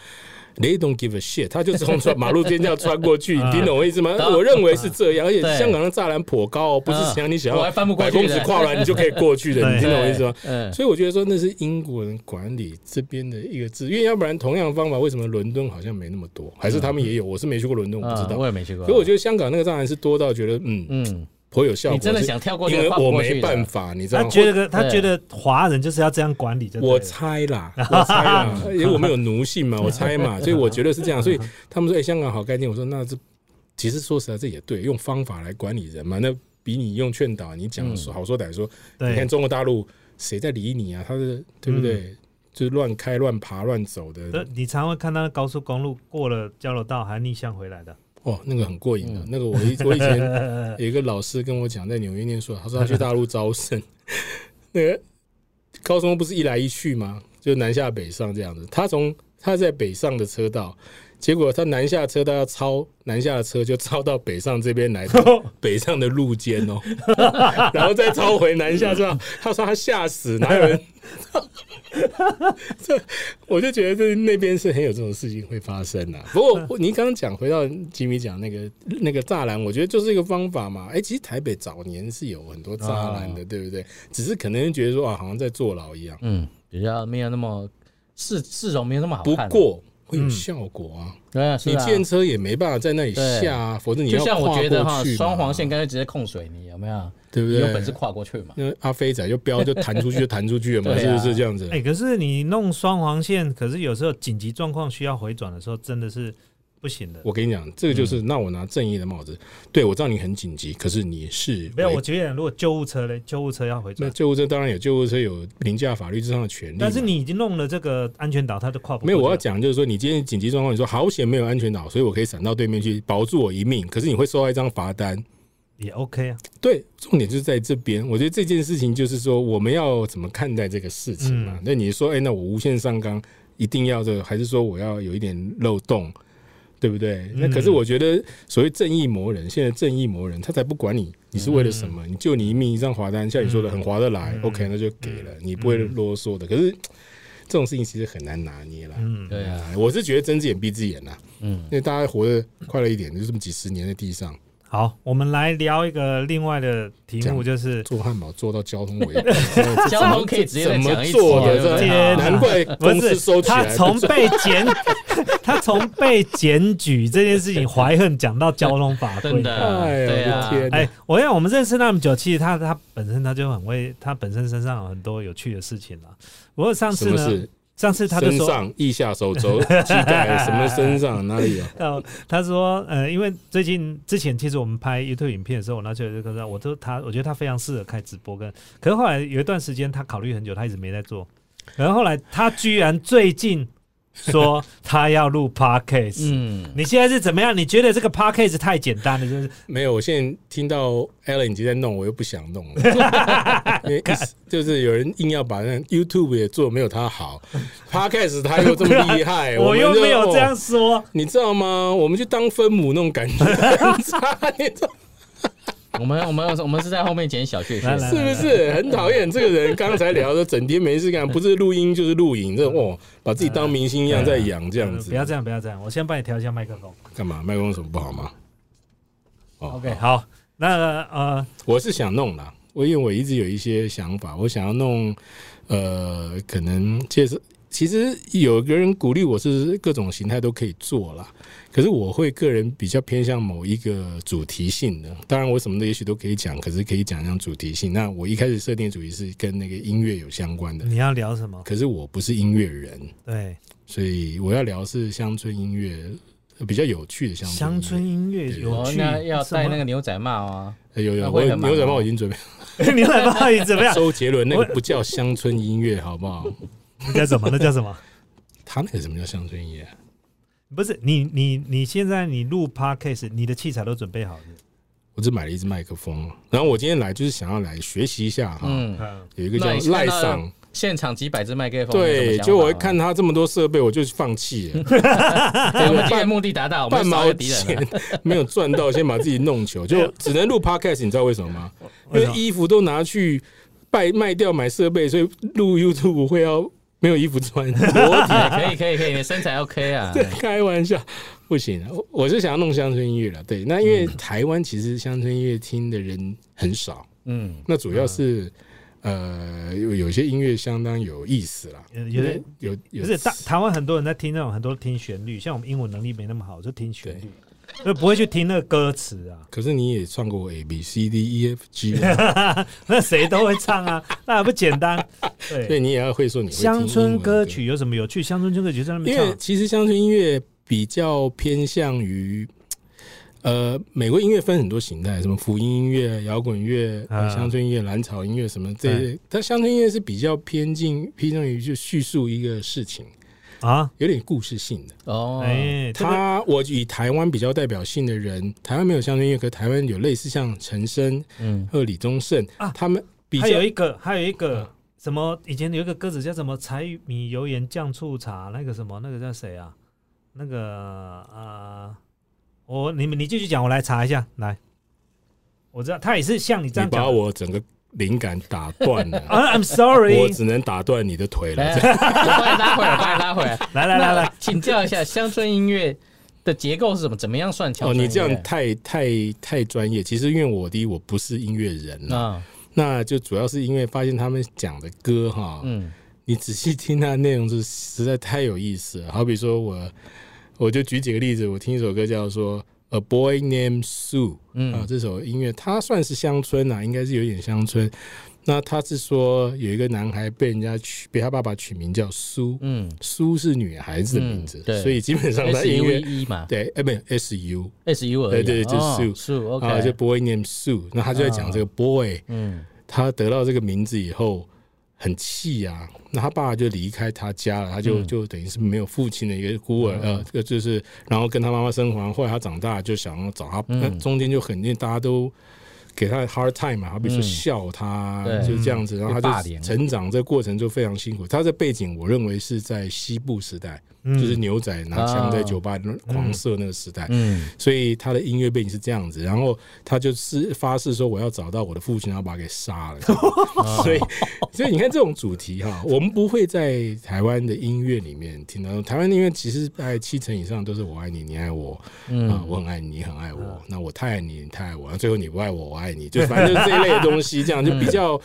They don't give a shit，他就从穿马路边这样穿过去，你听懂我意思吗？我认为是这样，而且香港的栅栏颇高，不是像你想要百公尺跨栏你就可以过去的，你听懂我意思吗？所以我觉得说那是英国人管理这边的一个字，因为要不然同样的方法，为什么伦敦好像没那么多？还是他们也有？我是没去过伦敦，我不知道。我也没去过。所以我觉得香港那个栅栏是多到觉得，嗯嗯。颇有效果。你真的想跳过因为我没办法，你知道他觉得他觉得华人就是要这样管理。我猜啦，我猜啦，因为我们有奴性嘛，我猜嘛，所以我觉得是这样。所以他们说：“哎，香港好概念。”我说：“那这其实说实在，这也对，用方法来管理人嘛，那比你用劝导，你讲好说歹说。你看中国大陆谁在理你啊？他是对不对？就是乱开、乱爬、乱走的。你常会看到高速公路过了交流道还逆向回来的。哦，那个很过瘾的。那个我一我以前 有一个老师跟我讲，在纽约念书，他说他去大陆招生，那个高中不是一来一去吗？就南下北上这样子。他从他在北上的车道，结果他南下车他要超南下的车，就超到北上这边来，北上的路肩哦，然后再超回南下车道。他说他吓死，哪有人 这我就觉得这那边是很有这种事情会发生的。不过你刚刚讲回到吉米讲那个那个栅栏，我觉得就是一个方法嘛。哎，其实台北早年是有很多栅栏的，对不对？只是可能觉得说啊，好像在坐牢一样，嗯，比较没有那么市市容没有那么好看。不过。会有效果啊！对啊，你见车也没办法在那里下啊，否则你要跨过去。双黄线干脆直接控水泥，有没有？对不对？有本事跨过去嘛？因为阿飞仔就飙就弹出去就弹出去了嘛，是不是这样子？哎，可是你弄双黄线，可是有时候紧急状况需要回转的时候，真的是。不行的，我跟你讲，这个就是那我拿正义的帽子。对我知道你很紧急，可是你是没有。我觉得如果救护车嘞，救护车要回转，那救护车当然有救护车有凌驾法律之上的权利。但是你已经弄了这个安全岛，它都跨不没有。我要讲就是说，你今天紧急状况，你说好险没有安全岛，所以我可以闪到对面去保住我一命。可是你会收到一张罚单，也 OK 啊。对，重点就是在这边。我觉得这件事情就是说，我们要怎么看待这个事情嘛？那你说，哎，那我无限上纲一定要这个，还是说我要有一点漏洞？对不对？那可是我觉得，所谓正义魔人，现在正义魔人他才不管你，你是为了什么？你救你一命一张罚单，像你说的很划得来，OK，那就给了，你不会啰嗦的。可是这种事情其实很难拿捏了。嗯，对啊，我是觉得睁只眼闭只眼呐。嗯，因为大家活得快乐一点，就这么几十年在地上。好，我们来聊一个另外的题目，就是做汉堡做到交通违 交通可以直接怎么做的？难怪公司收。他从被检，他从被检举这件事情怀恨讲到交通法规，真的，对啊。哎，我想我们认识那么久，其实他他本身他就很会，他本身身上有很多有趣的事情了。不过上次呢？上次他就说，上、腋下、手肘、膝盖，什么身上哪里有？他说，呃，因为最近之前其实我们拍 YouTube 影片的时候，我拿出来就跟他，我都他，我觉得他非常适合开直播跟。可是后来有一段时间，他考虑很久，他一直没在做。然后后来他居然最近。说他要录 podcast，嗯，你现在是怎么样？你觉得这个 podcast 太简单了，就是没有。我现在听到 Alan 已经在弄，我又不想弄了，因为就是有人硬要把那 YouTube 也做没有他好，podcast 他又这么厉害，我又没有这样说，你知道吗？我们就当分母那种感觉很差，你知道。我们我们我们是在后面捡小确幸，是不是 很讨厌这个人？刚才聊的整天没事干，不是录音就是录影，这哦，把自己当明星一样在养这样子。不要这样，不要这样，我先帮你调一下麦克风。干嘛？麦克风什么不好吗？OK，好，那呃，我是想弄啦，我因为我一直有一些想法，我想要弄，呃，可能介绍。其实有个人鼓励我是各种形态都可以做啦，可是我会个人比较偏向某一个主题性的。当然我什么的也许都可以讲，可是可以讲讲主题性。那我一开始设定主题是跟那个音乐有相关的。你要聊什么？可是我不是音乐人，对，所以我要聊是乡村音乐，比较有趣的乡乡村音乐有趣。那要戴那个牛仔帽啊？有有，我牛仔帽已经准备。牛仔帽已经怎么样？周杰伦那个不叫乡村音乐，好不好？那叫什么？那叫什么？他那个什么叫乡村音乐？不是你你你现在你录 podcast，你的器材都准备好了？我只买了一支麦克风，然后我今天来就是想要来学习一下哈。嗯，有一个叫赖嗓，现场几百支麦克风。对，就我会看他这么多设备，我就放弃了。我们今天目的达到，半毛钱没有赚到，先把自己弄糗，就只能录 podcast。你知道为什么吗？因为衣服都拿去卖卖掉买设备，所以录 YouTube 会要。没有衣服穿，裸体可以可以可以，你身材 OK 啊？开玩笑，不行，我是想要弄乡村音乐了。对，那因为台湾其实乡村音乐听的人很少，嗯，那主要是呃有有些音乐相当有意思啦，有有有，是大台湾很多人在听那种很多听旋律，像我们英文能力没那么好，就听旋律。就不会去听那个歌词啊。可是你也唱过 A B C D E F G，那谁都会唱啊，那还不简单？对，所以你也要会说你乡村歌曲有什么有趣？乡村歌曲在那边唱。因为其实乡村音乐比较偏向于，呃，美国音乐分很多形态，什么福音音乐、摇滚乐、乡村音乐、蓝草音乐什么这些。它乡村音乐是比较偏近偏向于就叙述一个事情。啊，有点故事性的哦。哎，他我以台湾比较代表性的人，台湾没有乡村音乐，可台湾有类似像陈升、嗯，和李宗盛啊，他们还有一个还有一个什么？以前有一个歌词叫什么“柴米油盐酱醋茶”，那个什么那个叫谁啊？那个啊，我你们你继续讲，我来查一下。来，我知道他也是像你这样把我整个灵感打断了。I'm sorry，我只能打断你的腿了。我把你拉回来，把你拉回来。来 来来来，请教一下乡村音乐的结构是什么？怎么样算桥？哦，你这样太太太专业。其实因为我第一我不是音乐人啊，那就主要是因为发现他们讲的歌哈，嗯，你仔细听它内容是实在太有意思了。好比说我我就举几个例子，我听一首歌叫做。A boy named Sue，啊，这首音乐它算是乡村啊，应该是有点乡村。那他是说有一个男孩被人家取，被他爸爸取名叫苏，嗯，苏是女孩子的名字，对，所以基本上他音乐嘛，对，哎，不，S U S U，对对，就 Sue，啊，就 boy named Sue，那他就在讲这个 boy，嗯，他得到这个名字以后。很气呀，那他爸爸就离开他家了，他就就等于是没有父亲的一个孤儿，呃，这个就是，然后跟他妈妈生活，后来他长大就想要找他，那中间就肯定大家都给他 hard time 嘛，好比说笑他，就是这样子，然后他就成长这个过程就非常辛苦。他的背景我认为是在西部时代。就是牛仔拿枪在酒吧狂射那个时代，所以他的音乐背景是这样子。然后他就是发誓说：“我要找到我的父亲，然后把他给杀了。”所以，所以你看这种主题哈，我们不会在台湾的音乐里面听到。台湾音乐其实大概七成以上都是“我爱你，你爱我”，啊，我很爱你，你很爱我。那我太爱你，你太爱我。最后你不爱我，我爱你，就反正就是这一类的东西，这样就比较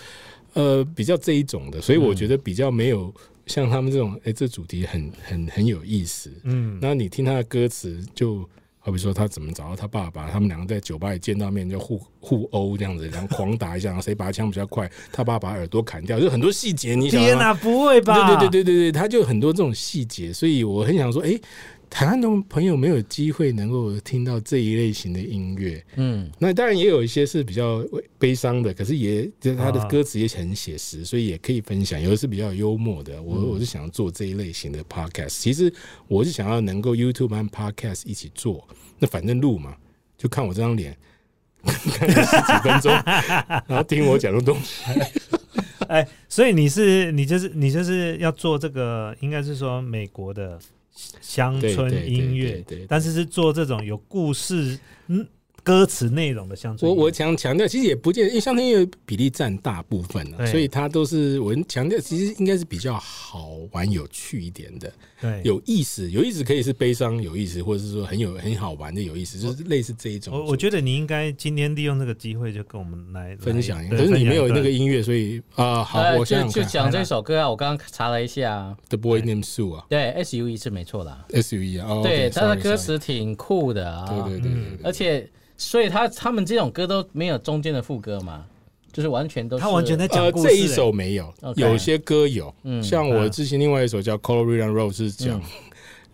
呃比较这一种的。所以我觉得比较没有。像他们这种，哎，这主题很很很有意思。嗯，那你听他的歌词，就好比说他怎么找到他爸爸，他们两个在酒吧里见到面就互互殴这样子，然后狂打一下，然后 谁拔枪比较快，他爸把耳朵砍掉，就很多细节。你想，天哪，不会吧？对对对对对对，他就很多这种细节，所以我很想说，哎。台湾的朋友没有机会能够听到这一类型的音乐，嗯，那当然也有一些是比较悲伤的，可是也就是他的歌词也很写实，所以也可以分享。有的是比较幽默的，我我是想做这一类型的 podcast。其实我是想要能够 YouTube 和 podcast 一起做，那反正录嘛，就看我这张脸，看十几分钟，然后听我讲的东西。哎，所以你是你就是你就是要做这个，应该是说美国的。乡村音乐，但是是做这种有故事，嗯。歌词内容的乡村，我我强强调，其实也不见，因为乡村音乐比例占大部分了，所以它都是我强调，其实应该是比较好玩、有趣一点的，对，有意思，有意思可以是悲伤有意思，或者是说很有很好玩的有意思，就是类似这一种。我我觉得你应该今天利用这个机会就跟我们来分享一下，可是你没有那个音乐，所以啊，好，我就就讲这首歌啊，我刚刚查了一下，The Boy Named Sue 啊，对，S U E 是没错的，S U E 啊，对，他的歌词挺酷的啊，对对对，而且。所以他他们这种歌都没有中间的副歌嘛，就是完全都他完全在讲故事。这一首没有，有些歌有，嗯像我之前另外一首叫《Colorado Road》是讲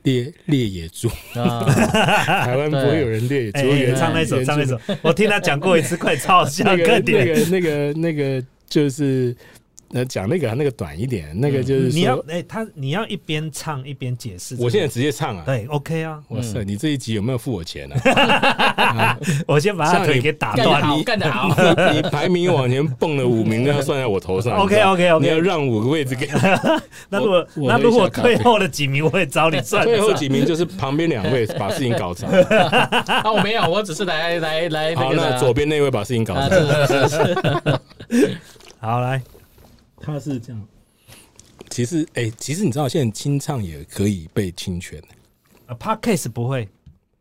猎猎野猪，台湾不会有人猎野猪。原唱那首，唱那首，我听他讲过一次，快超笑。那个那个那个那个就是。那讲那个那个短一点，那个就是你要哎，他你要一边唱一边解释。我现在直接唱啊，对，OK 啊。哇塞，你这一集有没有付我钱呢？我先把他腿给打断。你干得好，你排名往前蹦了五名，那要算在我头上。OK OK OK，你要让五个位置给。那如果那如果退后的几名，我也找你算。退后几名就是旁边两位把事情搞砸。啊，我没有，我只是来来来。好，那左边那位把事情搞砸。好来。他是这样，其实哎，其实你知道，现在清唱也可以被侵权的。呃，Parkcase 不会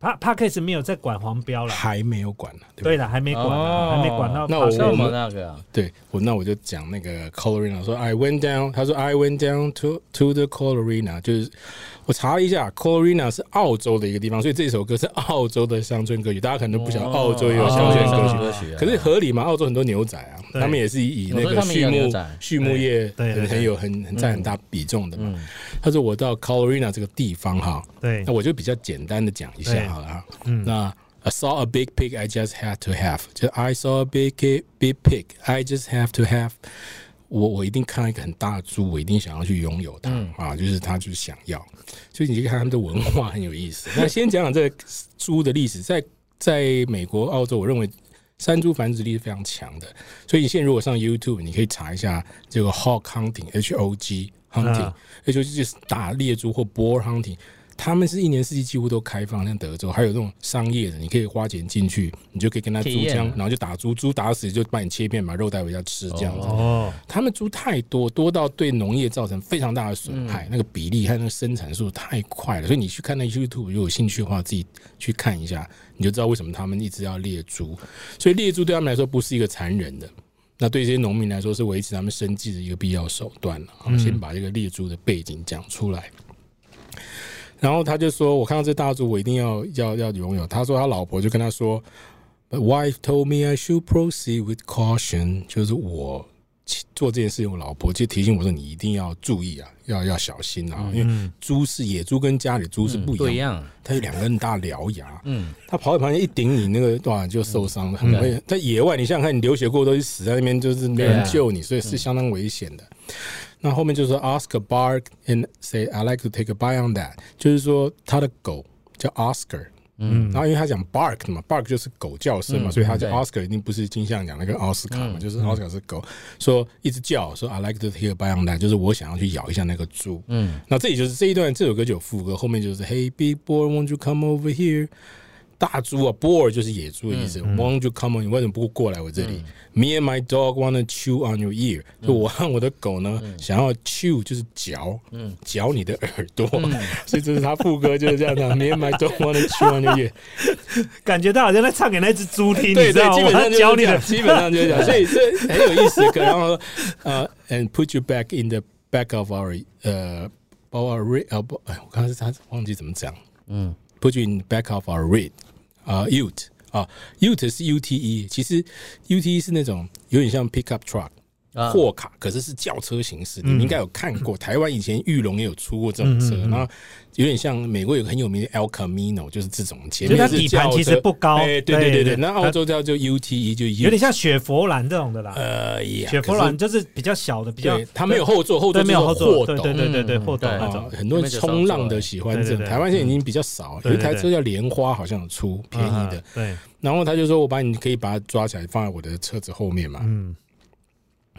，Park Parkcase 没有在管黄标了，还没有管呢。对了，还没管，还没管到。那我们那个，对我那我就讲那个 Colorina，说 I went down，他说 I went down to to the Colorina，就是。我查了一下，Colorina 是澳洲的一个地方，所以这首歌是澳洲的乡村歌曲。大家可能都不晓得澳洲也有乡村歌曲，可是合理嘛？澳洲很多牛仔啊，他们也是以那个畜牧畜牧业很很有很很占很大比重的嘛。他说我到 Colorina 这个地方哈，对，那我就比较简单的讲一下好了哈。那 I saw a big pig, I just had to have，就 I saw a big big pig, I just have to have。我我一定看到一个很大的猪，我一定想要去拥有它啊！就是他就是想要，所以你就看他们的文化很有意思。那先讲讲这个猪的历史，在在美国、澳洲，我认为山猪繁殖力是非常强的。所以你现在如果上 YouTube，你可以查一下这个 hog hunting，H O G hunting，H O G 就是打猎猪或 boar hunting。他们是一年四季几乎都开放，像德州还有那种商业的，你可以花钱进去，你就可以跟他租枪，然后就打猪，猪打死就把你切片，把肉带回家吃这样子。哦，他们猪太多，多到对农业造成非常大的损害，那个比例和那个生产速度太快了，所以你去看那 YouTube，如果有兴趣的话，自己去看一下，你就知道为什么他们一直要猎猪。所以猎猪对他们来说不是一个残忍的，那对这些农民来说是维持他们生计的一个必要手段了。好，先把这个猎猪的背景讲出来。然后他就说：“我看到这大猪，我一定要要要拥有。”他说他老婆就跟他说：“Wife told me I should proceed with caution。”就是我做这件事情，我老婆就提醒我说：“你一定要注意啊，要要小心啊，因为猪是野猪，跟家里猪是不一样。它有两根大獠牙，嗯，它跑在旁边一顶你，那个哇就受伤了，很危险。在野外，你想想看，你流血过多，死在那边就是没人救你，所以是相当危险的。”那后面就是说，Oscar bark and say I like to take a bite on that，就是说他的狗叫 Oscar，嗯，然后因为他讲 bark 嘛，bark 就是狗叫声嘛，所以他叫 Oscar 一定不是金像奖那个奥斯卡嘛，就是奥斯卡是狗，说一直叫，说 I like to take a bite on that，就是我想要去咬一下那个猪，嗯，那这里就是这一段这首歌就有副歌，后面就是 Hey big boy won't you come over here。 大猪啊，boar 就是野猪的意思。Want you come on？你为什么不过来我这里？Me and my dog wanna chew on your ear。就我和我的狗呢，想要 chew 就是嚼，嚼你的耳朵。所以这是他副歌就是这样的。Me and my dog wanna chew on your ear。感觉他好像在唱给那只猪听，对对，基本上教你的，基本上就是这样。所以这很有意思。然后呃，and put you back in the back of our 呃，our red 啊不，哎，我刚才他忘记怎么讲。嗯，put you in the back of our red。啊，ute 啊，ute 是 ute，其实 ute 是那种有点像 pickup truck。货卡可是是轿车形式，你们应该有看过。台湾以前玉龙也有出过这种车，然后有点像美国有个很有名的 El Camino，就是这种。前面底盘其实不高，对对对对。那澳洲叫就 UTE，就有点像雪佛兰这种的啦。呃，雪佛兰就是比较小的，比较它没有后座，后座没有后座，对对对对对，后斗那种。很多人冲浪的喜欢这种，台湾现在已经比较少。有一台车叫莲花，好像有出便宜的。对，然后他就说：“我把你可以把它抓起来，放在我的车子后面嘛。”嗯。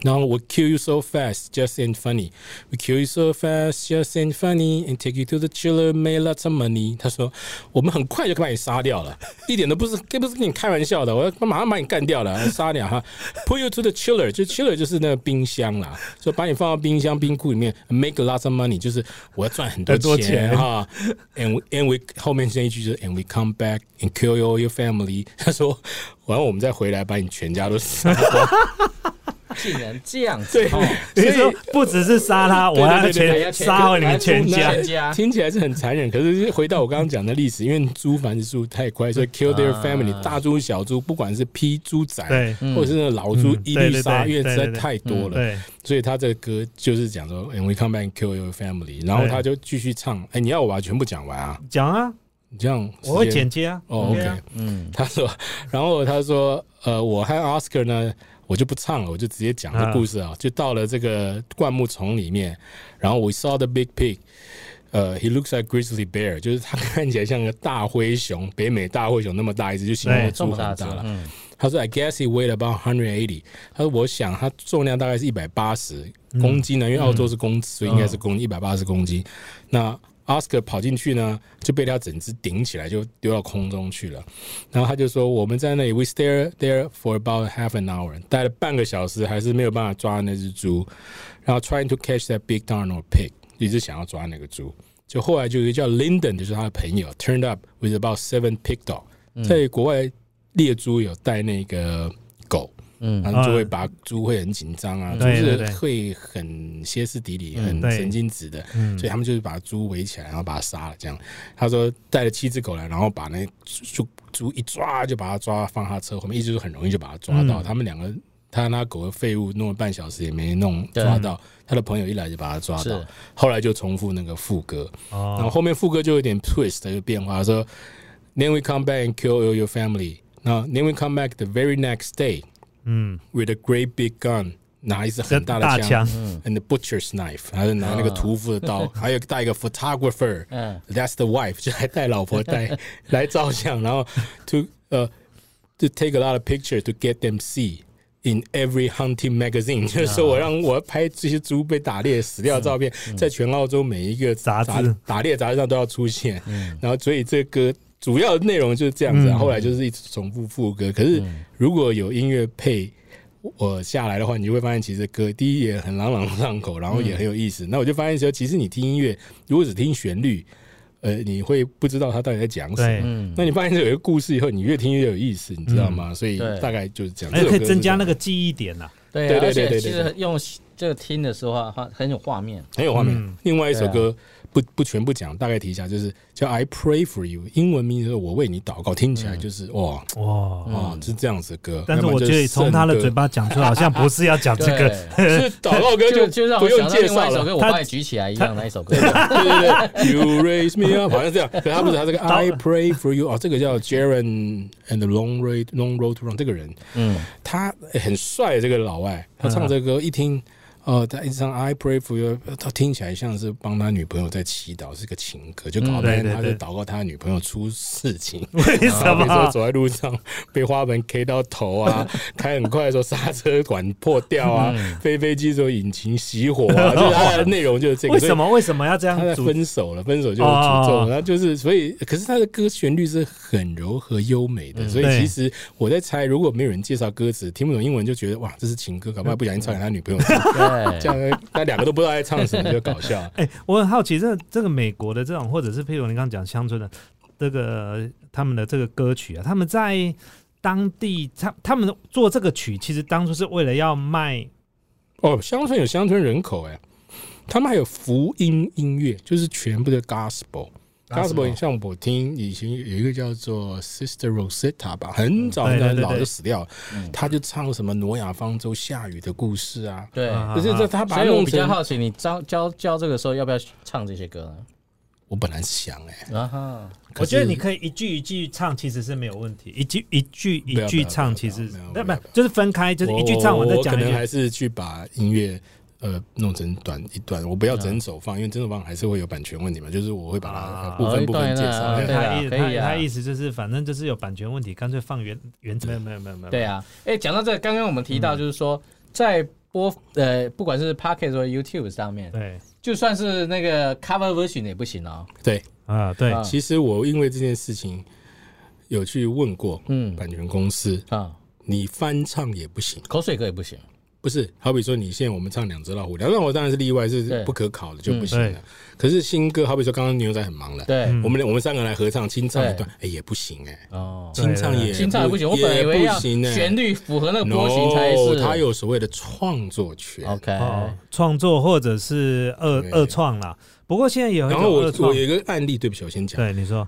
然后 we kill you so fast, just ain't funny. We kill you so fast, just ain't funny, and take you to the chiller, make lots of money. 他说，我们很快就把你杀掉了，一点都不是，根本是跟你开玩笑的。我要马上把你干掉了，杀掉哈。Put you to the chiller，就 chiller 就是那个冰箱啦，说把你放到冰箱冰库里面，make lots of money，就是我要赚很多钱哈。And and we 后面这一句就是 and we come back and kill all your family。他说， 完我们再回来把你全家都杀光。竟然这样子，所以说不只是杀他，我要全杀了你们全家，听起来是很残忍。可是回到我刚刚讲的历史，因为猪繁殖速度太快，所以 kill their family，大猪小猪，不管是批猪仔，或者是那老猪，一律杀，因为实在太多了。所以他这个歌就是讲说，and we come back and kill your family，然后他就继续唱。哎，你要我把全部讲完啊？讲啊，你这样我会剪接啊。哦，OK，嗯，他说，然后他说，呃，我和 Oscar 呢？我就不唱了，我就直接讲这故事啊！就到了这个灌木丛里面，然后 we saw the big pig，呃，he looks like grizzly bear，就是他看起来像个大灰熊，北美大灰熊那么大一只，就形容猪很大了。他说 I guess he weighed about hundred eighty。他说我想他重量大概是一百八十公斤呢，因为澳洲是公尺，所以应该是公一百八十公斤。那 Oscar 跑进去呢，就被他整只顶起来，就丢到空中去了。然后他就说：“我们在那里，we stay there for about half an hour，待了半个小时，还是没有办法抓那只猪。然后 trying to catch that big darn or pig，一直想要抓那个猪。就后来就有一个叫 Linden，就是他的朋友，turned up with about seven pig dog，在国外猎猪有带那个狗。”嗯，然后就会把猪会很紧张啊，就是会很歇斯底里、很神经质的，所以他们就是把猪围起来，然后把它杀了。这样，他说带了七只狗来，然后把那猪猪一抓就把它抓放他车后面，一直是很容易就把它抓到。他们两个他那狗的废物弄了半小时也没弄抓到，他的朋友一来就把他抓到。后来就重复那个副歌，然后后面副歌就有点 twist 的变化，说 Then we come back and kill all your family. 那 Then we come back the very next day. 嗯，with a great big gun，拿一支很大的枪，and the butcher's knife，还是拿那个屠夫的刀，还有带一个 photographer，嗯，that's the wife，就还带老婆带来照相，然后 to 呃 to take a lot of pictures to get them see。in every hunting magazine，就是说我让我拍这些猪被打猎死掉的照片，在全澳洲每一个杂志打猎杂志上都要出现。然后，所以这歌主要内容就是这样子。后来就是一直重复副歌。可是如果有音乐配我下来的话，你就会发现其实歌第一也很朗朗上口，然后也很有意思。那我就发现说，其实你听音乐，如果只听旋律。呃，你会不知道他到底在讲什么。那你发现有一个故事以后，你越听越有意思，你知道吗？所以大概就是这样。可以增加那个记忆点呐。对对对对，其实用这个听的时候啊，很有画面，很有画面。另外一首歌。不不全部讲，大概提一下，就是叫 I pray for you，英文名是我为你祷告，听起来就是哇哇啊，是这样子的歌。但是我觉得从他的嘴巴讲出来，好像不是要讲这个，是 祷告歌，就就让不用介绍了。我把你举起来一样那一首歌，对对对，You raise me up，好像这样。可他不是他这个 I pray for you 哦，这个叫 Jaren and the Long Road Long Road to Run 这个人，嗯，他很帅，这个老外，他唱这个歌一听。哦，他一直唱 I pray for you，他听起来像是帮他女朋友在祈祷，是个情歌，就搞半天他在祷告他女朋友出事情。为什么？走在路上被花盆 K 到头啊，开很快的时候刹车管破掉啊，飞飞机的时候引擎熄火啊，就是他的内容就是这个。为什么？为什么要这样？他在分手了，分手就是诅咒，然后就是所以，可是他的歌旋律是很柔和优美的，所以其实我在猜，如果没有人介绍歌词，听不懂英文就觉得哇，这是情歌，搞不好不小心唱给他女朋友听。这样，那两个都不知道在唱什么，就搞笑。哎，我很好奇，这这个美国的这种，或者是譬如你刚刚讲乡村的这个他们的这个歌曲啊，他们在当地唱，他们做这个曲，其实当初是为了要卖。哦，乡村有乡村人口，哎，他们还有福音音乐，就是全部的 gospel。Gospel 像我听以前有一个叫做 Sister Rosetta 吧，很早很早老就死掉了，他就唱什么挪亚方舟下雨的故事啊。对，可是这他把所以我比较好奇，你教教教这个时候要不要唱这些歌呢？我本来想哎，啊哈，我觉得你可以一句一句唱，其实是没有问题。一句一句一句唱，其实那不就是分开，就是一句唱完再讲。可能还是去把音乐。呃，弄成短一段，我不要整首放，因为整首放还是会有版权问题嘛。就是我会把它部分部分介绍。他意他他意思就是，反正就是有版权问题，干脆放原原没有没有没有没有。对啊，哎，讲到这，刚刚我们提到就是说，在播呃，不管是 Pocket 或 YouTube 上面，对，就算是那个 Cover Version 也不行哦。对啊，对。其实我因为这件事情有去问过，嗯，版权公司啊，你翻唱也不行，口水歌也不行。不是，好比说你现在我们唱两只老虎，两只老虎当然是例外，是不可考的就不行了。可是新歌，好比说刚刚牛仔很忙了，对，我们我们三个来合唱清唱一段，哎也不行哎，哦，清唱也清唱也不行，我本来以为要旋律符合那个波形才是。他有所谓的创作权，OK，创作或者是二二创啦。不过现在有，然后我我有一个案例，对不起，我先讲。对，你说，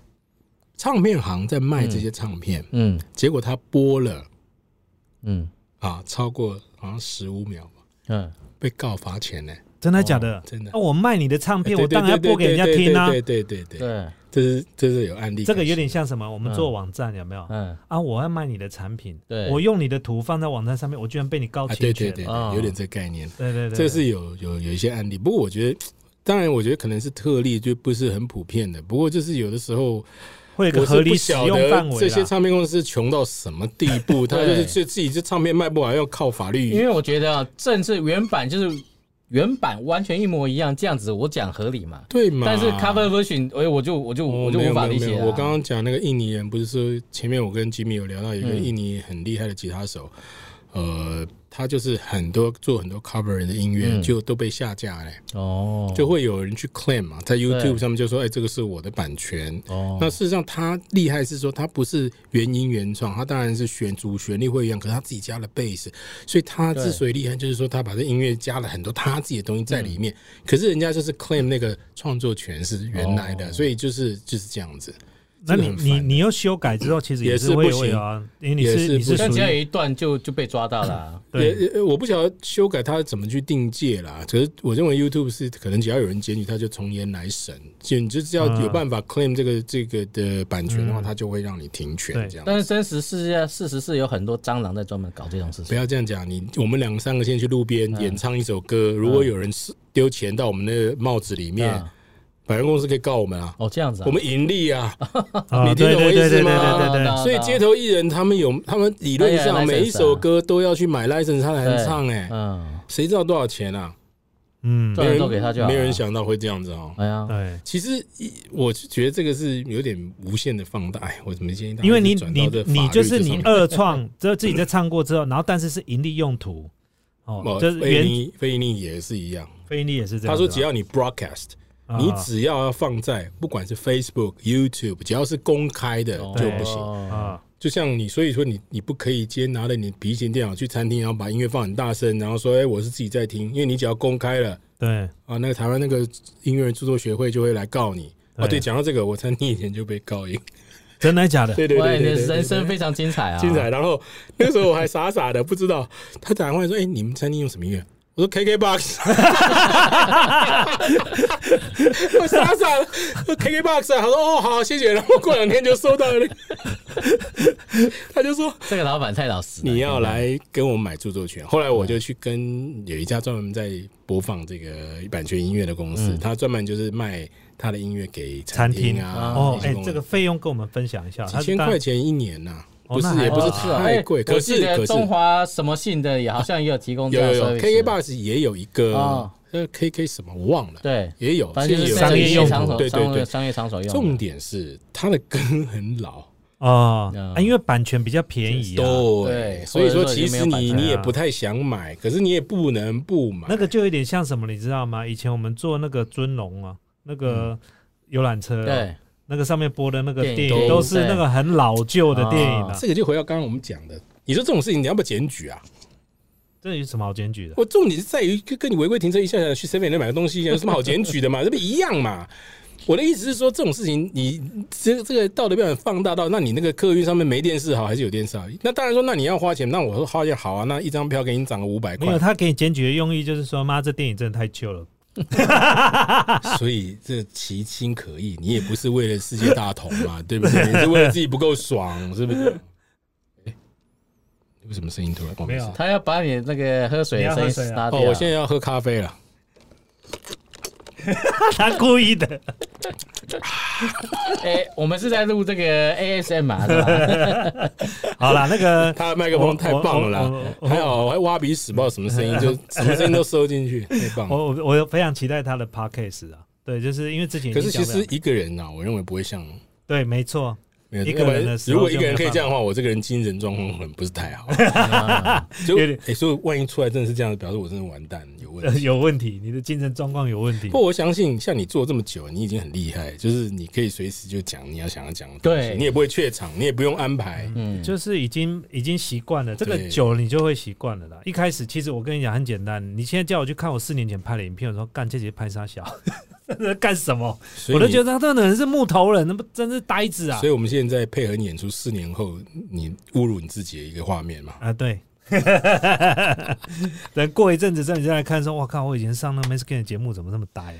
唱片行在卖这些唱片，嗯，结果他播了，嗯。啊，超过。好像十五秒吧，嗯，被告罚钱呢，真的假的？真的。那我卖你的唱片，我当然要播给人家听啊。对对对对对，这是这是有案例。这个有点像什么？我们做网站有没有？嗯啊，我要卖你的产品，对，我用你的图放在网站上面，我居然被你告侵权。对对对，有点这概念。对对对，这是有有有一些案例。不过我觉得，当然我觉得可能是特例，就不是很普遍的。不过就是有的时候。会合理使用范围。这些唱片公司穷到什么地步？他就是就自己这唱片卖不完，要靠法律。因为我觉得，正是原版就是原版完全一模一样，这样子我讲合理嘛？对嘛？但是 cover version，哎，我就我就我就无法理解。我刚刚讲那个印尼人，不是说前面我跟吉米有聊到一个印尼很厉害的吉他手，呃。他就是很多做很多 cover 的音乐就都被下架嘞，哦，就会有人去 claim 嘛，在 YouTube 上面就说，哎，这个是我的版权。哦，那事实上他厉害是说，他不是原音原创，他当然是选主旋律会一样，可是他自己加了 bass，所以他之所以厉害，就是说他把这音乐加了很多他自己的东西在里面，可是人家就是 claim 那个创作权是原来的，所以就是就是这样子。那你你你又修改之后，其实也是会有啊，因为你是你是但只要有一段就就被抓到了。对，我不晓得修改它怎么去定界啦。可是我认为 YouTube 是可能只要有人检举，他就从严来审。就你就是要有办法 claim 这个这个的版权的话，他就会让你停权这样。但是真实世界事实是有很多蟑螂在专门搞这种事情。不要这样讲，你我们两个三个先去路边演唱一首歌，如果有人丢钱到我们的帽子里面。百货公司可以告我们啊。哦，这样子，啊我们盈利啊，你听懂我意思吗？所以街头艺人他们有，他们理论上每一首歌都要去买 license 他才能唱，哎，嗯，谁知道多少钱啊？嗯，没人给他就没人想到会这样子哦。哎呀，对，其实我觉得这个是有点无限的放大。哎，我怎么建议？因为你你你就是你二创，之后自己在唱过之后，然后但是是盈利用途哦，就是非盈非盈利也是一样，非盈利也是这样。他说只要你 broadcast，你只要要放在不管是 Facebook、YouTube，只要是公开的就不行啊。就像你，所以说你你不可以今天拿着你笔型电脑去餐厅，然后把音乐放很大声，然后说：“哎，我是自己在听。”因为你只要公开了，对啊，那个台湾那个音乐人著作学会就会来告你。啊，对，讲到这个，我餐厅以前就被告赢，真的假的？对对对，你的人生非常精彩啊，精彩。然后那个时候我还傻傻的不知道，他打电话说：“哎，你们餐厅用什么音乐？”我说 KKBOX，我傻傻的 KKBOX 啊，他说哦好谢谢，然后过两天就收到了，他就说这个老板太老实，你要来跟我们买著作权。后来我就去跟有一家专门在播放这个版权音乐的公司，他专门就是卖他的音乐给餐厅啊。哦，哎，这个费用跟我们分享一下，几千块钱一年呐。不是也不是太贵，可是可是中华什么信的也好像也有提供，有有有，KKBox 也有一个，呃 K K 什么我忘了，对，也有，反正就是商业用途，对对对，商业场所用。重点是它的根很老。啊，因为版权比较便宜，对，所以说其实你你也不太想买，可是你也不能不买。那个就有点像什么，你知道吗？以前我们做那个尊龙啊，那个游览车，对。那个上面播的那个电影都是那个很老旧的电影了。这个就回到刚刚我们讲的，你说这种事情你要不要检举啊？这有什么好检举的？我重点是在于跟你违规停车一下下去 seven 买个东西，有什么好检举的嘛？这不一样嘛？我的意思是说，这种事情你这这个道德标准放大到，那你那个客运上面没电视好还是有电视好？那当然说，那你要花钱，那我说花钱好啊，那一张票给你涨个五百块。没有，他给你检举的用意就是说，妈，这电影真的太旧了。所以这其心可议，你也不是为了世界大同嘛，对不对？你是为了自己不够爽，是不是？哎，为什么声音突然没有？他要把你那个喝水的声音拿掉。哦，我现在要喝咖啡了。他故意的。哎，我们是在录这个 ASM 啊，对吧？好了，那个他的麦克风太棒了，还好还挖鼻屎，不知道什么声音，就什么声音都收进去，太棒。我我我非常期待他的 podcast 啊，对，就是因为之前可是其实一个人呢，我认为不会像对，没错。一个人，如果一个人可以这样的话，我这个人精神状况可能不是太好。就哎，所以万一出来真的是这样子，表示我真的完蛋，有问题，有问题，你的精神状况有问题。不，我相信像你做这么久，你已经很厉害，就是你可以随时就讲你要想要讲的东西，你也不会怯场，你也不用安排，嗯，就是已经已经习惯了。这个久了你就会习惯了啦。一开始其实我跟你讲很简单，你现在叫我去看我四年前拍的影片，我说干这节拍啥小。在 干什么？我都觉得他这个人是木头人，那不真是呆子啊！所以，我们现在配合你演出四年后你侮辱你自己的一个画面嘛？啊，对。等过一阵子，再你再来看，说，我靠，我以前上那 Max King 的节目怎么那么呆啊？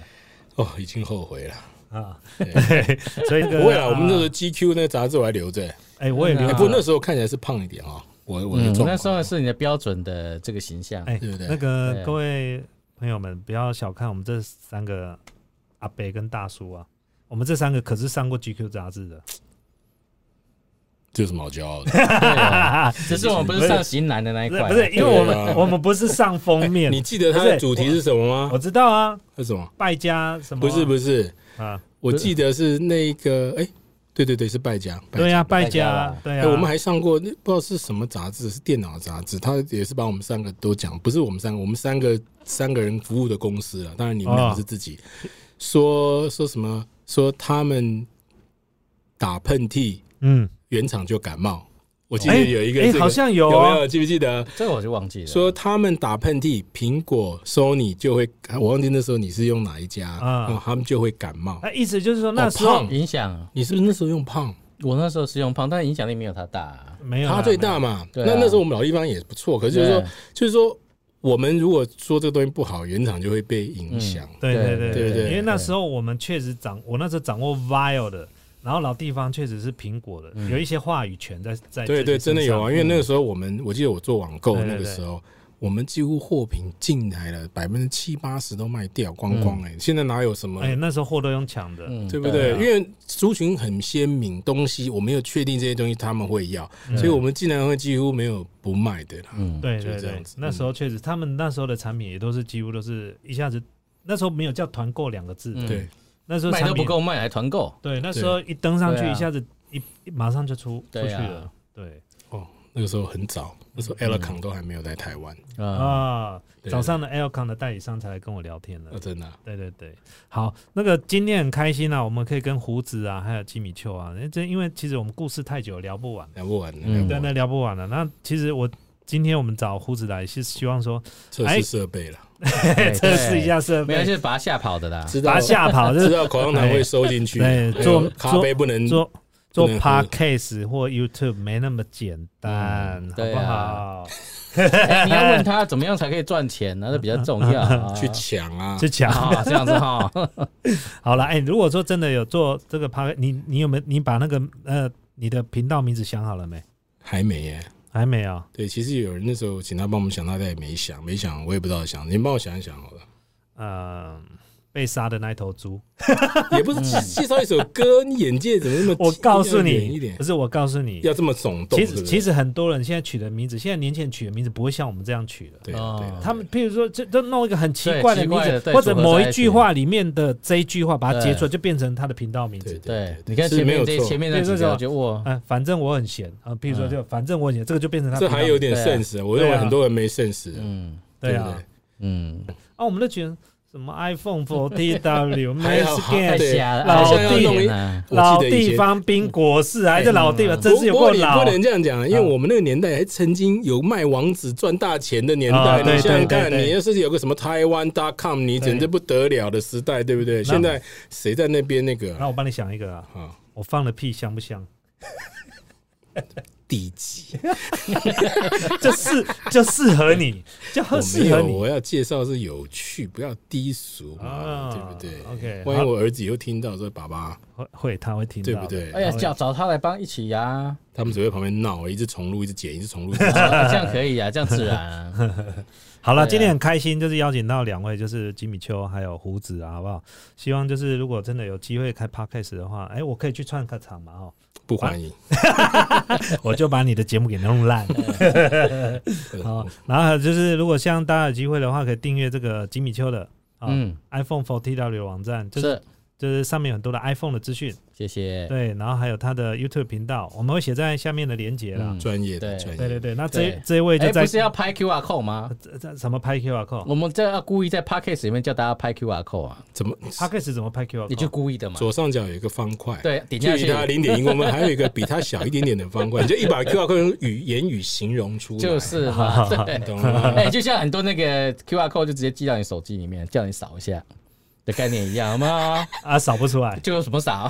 哦，已经后悔了啊！所以不会啊，我们那个 GQ 那个杂志我还留着。哎，我也留。不过那时候看起来是胖一点啊。我我那时候是你的标准的这个形象，哎对不对？那个各位朋友们，不要小看我们这三个。阿伯跟大叔啊，我们这三个可是上过 GQ 杂志的，这有什么好骄傲的？只是我们不是上型男的那一块，不是因为我们我们不是上封面。你记得它的主题是什么吗？我知道啊，是什么？败家什么？不是不是啊，我记得是那个哎。对对对，是败家。对呀，败家。对呀，我们还上过那不知道是什么杂志，是电脑杂志。他也是把我们三个都讲，不是我们三个，我们三个三个人服务的公司啊。当然你们两个是自己说说什么？说他们打喷嚏，嗯，原厂就感冒。我记得有一个，哎，好像有，有没有记不记得？这个我就忘记了。说他们打喷嚏，苹果、Sony 就会，我忘记那时候你是用哪一家啊？他们就会感冒。那意思就是说那时候影响，你是不是那时候用胖？我那时候是用胖，但影响力没有他大，没有他最大嘛。那那时候我们老地方也不错，可是就是说，就是说，我们如果说这个东西不好，原厂就会被影响。对对对对对，因为那时候我们确实掌，我那时候掌握 Vile 的。然后老地方确实是苹果的，有一些话语权在在。对对，真的有啊！因为那个时候我们，我记得我做网购那个时候，我们几乎货品进来了百分之七八十都卖掉光光哎，现在哪有什么？哎，那时候货都用抢的，对不对？因为族群很鲜明，东西我没有确定这些东西他们会要，所以我们竟然会几乎没有不卖的啦。嗯，对对对，那时候确实，他们那时候的产品也都是几乎都是一下子，那时候没有叫团购两个字，对，那时候卖都不够卖还团购，对，那时候一登上去一下子一马上就出出去了，对。哦那个时候很早，那时候 Elcon 都还没有在台湾。啊。早上的 Elcon 的代理商才来跟我聊天的，真的。对对对，好，那个今天很开心啊，我们可以跟胡子啊，还有吉米秋啊，这因为其实我们故事太久聊不完，聊不完，嗯，对，那聊不完了。那其实我今天我们找胡子来是希望说测试设备了，测试一下设备，没有是把他吓跑的啦，把他吓跑，知道口香糖会收进去，对，做咖啡不能做。做 podcast 或 YouTube 没那么简单，好不好？你要问他怎么样才可以赚钱呢？这比较重要。去抢啊，去抢啊，这样子哈。好了，哎，如果说真的有做这个 podcast，你你有没有你把那个呃你的频道名字想好了没？还没耶，还没啊。对，其实有人那时候请他帮我们想，他他也没想，没想，我也不知道想。您帮我想一想好了。嗯。被杀的那一头猪，也不是介绍一首歌，你眼界怎么那么？我告诉你，不是我告诉你，要这么耸动。其实其实很多人现在取的名字，现在年轻人取的名字不会像我们这样取的。对对，他们譬如说，就都弄一个很奇怪的名字，或者某一句话里面的这一句话把它截出来，就变成他的频道名字。对，你看前面这前面那几个就我，嗯，反正我很闲啊。譬如说，就反正我很闲，这个就变成他。这还有点 sense，我认为很多人没 sense。嗯，对啊，嗯，啊，我们都觉得。什么 iPhone 4 W Max Game 老地老地方冰果室还是老地方，真是有够老。不能这样讲，因为我们那个年代还曾经有卖王子赚大钱的年代。你想想看，你要是有个什么台湾 .com，你简直不得了的时代，对不对？现在谁在那边那个？那我帮你想一个啊，我放了屁香不香？低级，就适就适合你，就适合你。我要介绍是有趣，不要低俗嘛，对不对？OK，万一我儿子以后听到说爸爸会会他会听到，对不对？哎呀，叫找他来帮一起呀。他们只会旁边闹，一直重录，一直剪，一直重录，这样可以啊，这样自然。好了，今天很开心，就是邀请到两位，就是吉米秋还有胡子啊，好不好？希望就是如果真的有机会开 podcast 的话，哎，我可以去串个场嘛，哦。不欢迎，我就把你的节目给弄烂。好，然后就是如果像大家有机会的话，可以订阅这个吉米秋的嗯 iPhone Forty W 网站，就是就是上面有很多的 iPhone 的资讯。谢谢。对，然后还有他的 YouTube 频道，我们会写在下面的连接啦。专业的，对对对。那这这一位就在不是要拍 QR code 吗？这什么拍 QR code？我们这要故意在 Podcast 里面叫大家拍 QR code 啊？怎么 Podcast 怎么拍 QR？code？你就故意的嘛？左上角有一个方块，对，点下去它零点一公分，还有一个比它小一点点的方块，你就一把 QR code 用语言语形容出来，就是嘛？懂了？哎，就像很多那个 QR code 就直接寄到你手机里面，叫你扫一下。的概念一样吗？啊，扫不出来，就有什么扫？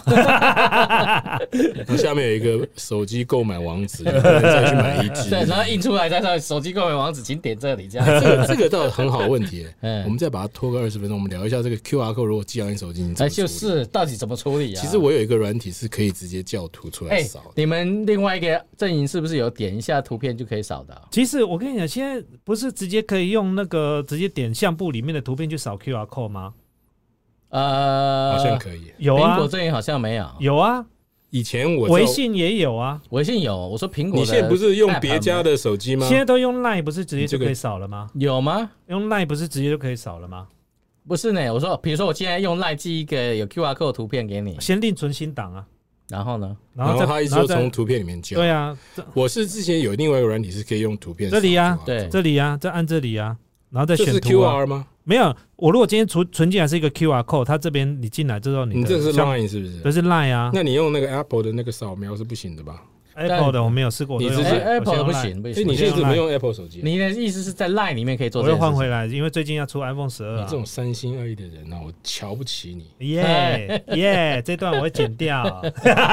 下面有一个手机购买网址，再去买一支。对，然后印出来，再上手机购买网址，请点这里。这样，这个这个倒很好问题。嗯，我们再把它拖个二十分钟，我们聊一下这个 QR code 如果寄到你手机，你哎，就是到底怎么处理啊？其实我有一个软体是可以直接叫图出来扫。你们另外一个阵营是不是有点一下图片就可以扫的？其实我跟你讲，现在不是直接可以用那个直接点相簿里面的图片去扫 QR code 吗？呃，好像可以，有啊。苹果这里好像没有，有啊。以前我微信也有啊，微信有。我说苹果，你现在不是用别家的手机吗？现在都用 Line，不是直接就可以扫了吗？有吗？用 Line 不是直接就可以扫了吗？不是呢。我说，比如说我现在用 Line 寄一个有 QR code 图片给你，先另存新档啊。然后呢？然后他一直从图片里面叫。对啊，我是之前有另外一个软体是可以用图片。这里啊，对，这里啊，再按这里啊，然后再选图。QR 吗？没有，我如果今天存存进来是一个 QR code，它这边你进来之后，你你这是 Line 是不是？这是 Line 啊。那你用那个 Apple 的那个扫描是不行的吧？Apple 的我没有试过，你直接 Apple 不行，不行。你现在怎么用 Apple 手机？你的意思是在 Line 里面可以做？我又换回来，因为最近要出 iPhone 十二。你这种三心二意的人呢，我瞧不起你。耶 耶，这段我会剪掉。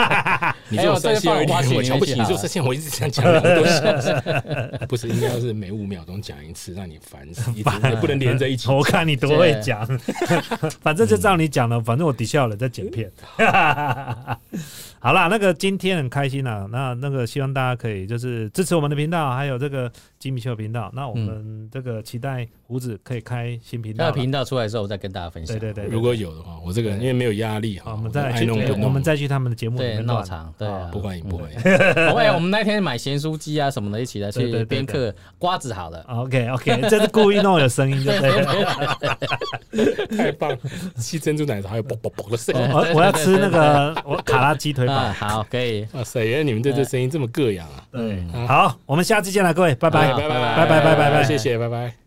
你这种三心二意，我瞧不起你。这种三心，我一直想讲两个东西。不是，应该要是每五秒钟讲一次，让你烦死，也不能连在一起。我看你多会讲，反正就照你讲了，反正我底下有人在剪片。好啦，那个今天很开心啊，那。那那个希望大家可以就是支持我们的频道，还有这个吉米秀频道。那我们这个期待胡子可以开新频道。那频道出来之后，我再跟大家分享。对对对，如果有的话，我这个人因为没有压力哈，我们再去我们再去他们的节目里面闹场，对，不欢迎不欢迎。喂，我们那天买咸酥鸡啊什么的，一起来去边嗑瓜子好了。OK OK，这是故意弄有声音，对对？太棒，吸珍珠奶茶还有啵啵啵的声音。我我要吃那个我卡拉鸡腿堡。好，可以。哇塞，原来你们对这声音这么膈应啊！对，好，我们下次见了，各位，拜拜，拜拜，拜拜，拜拜，拜拜，谢谢，拜拜。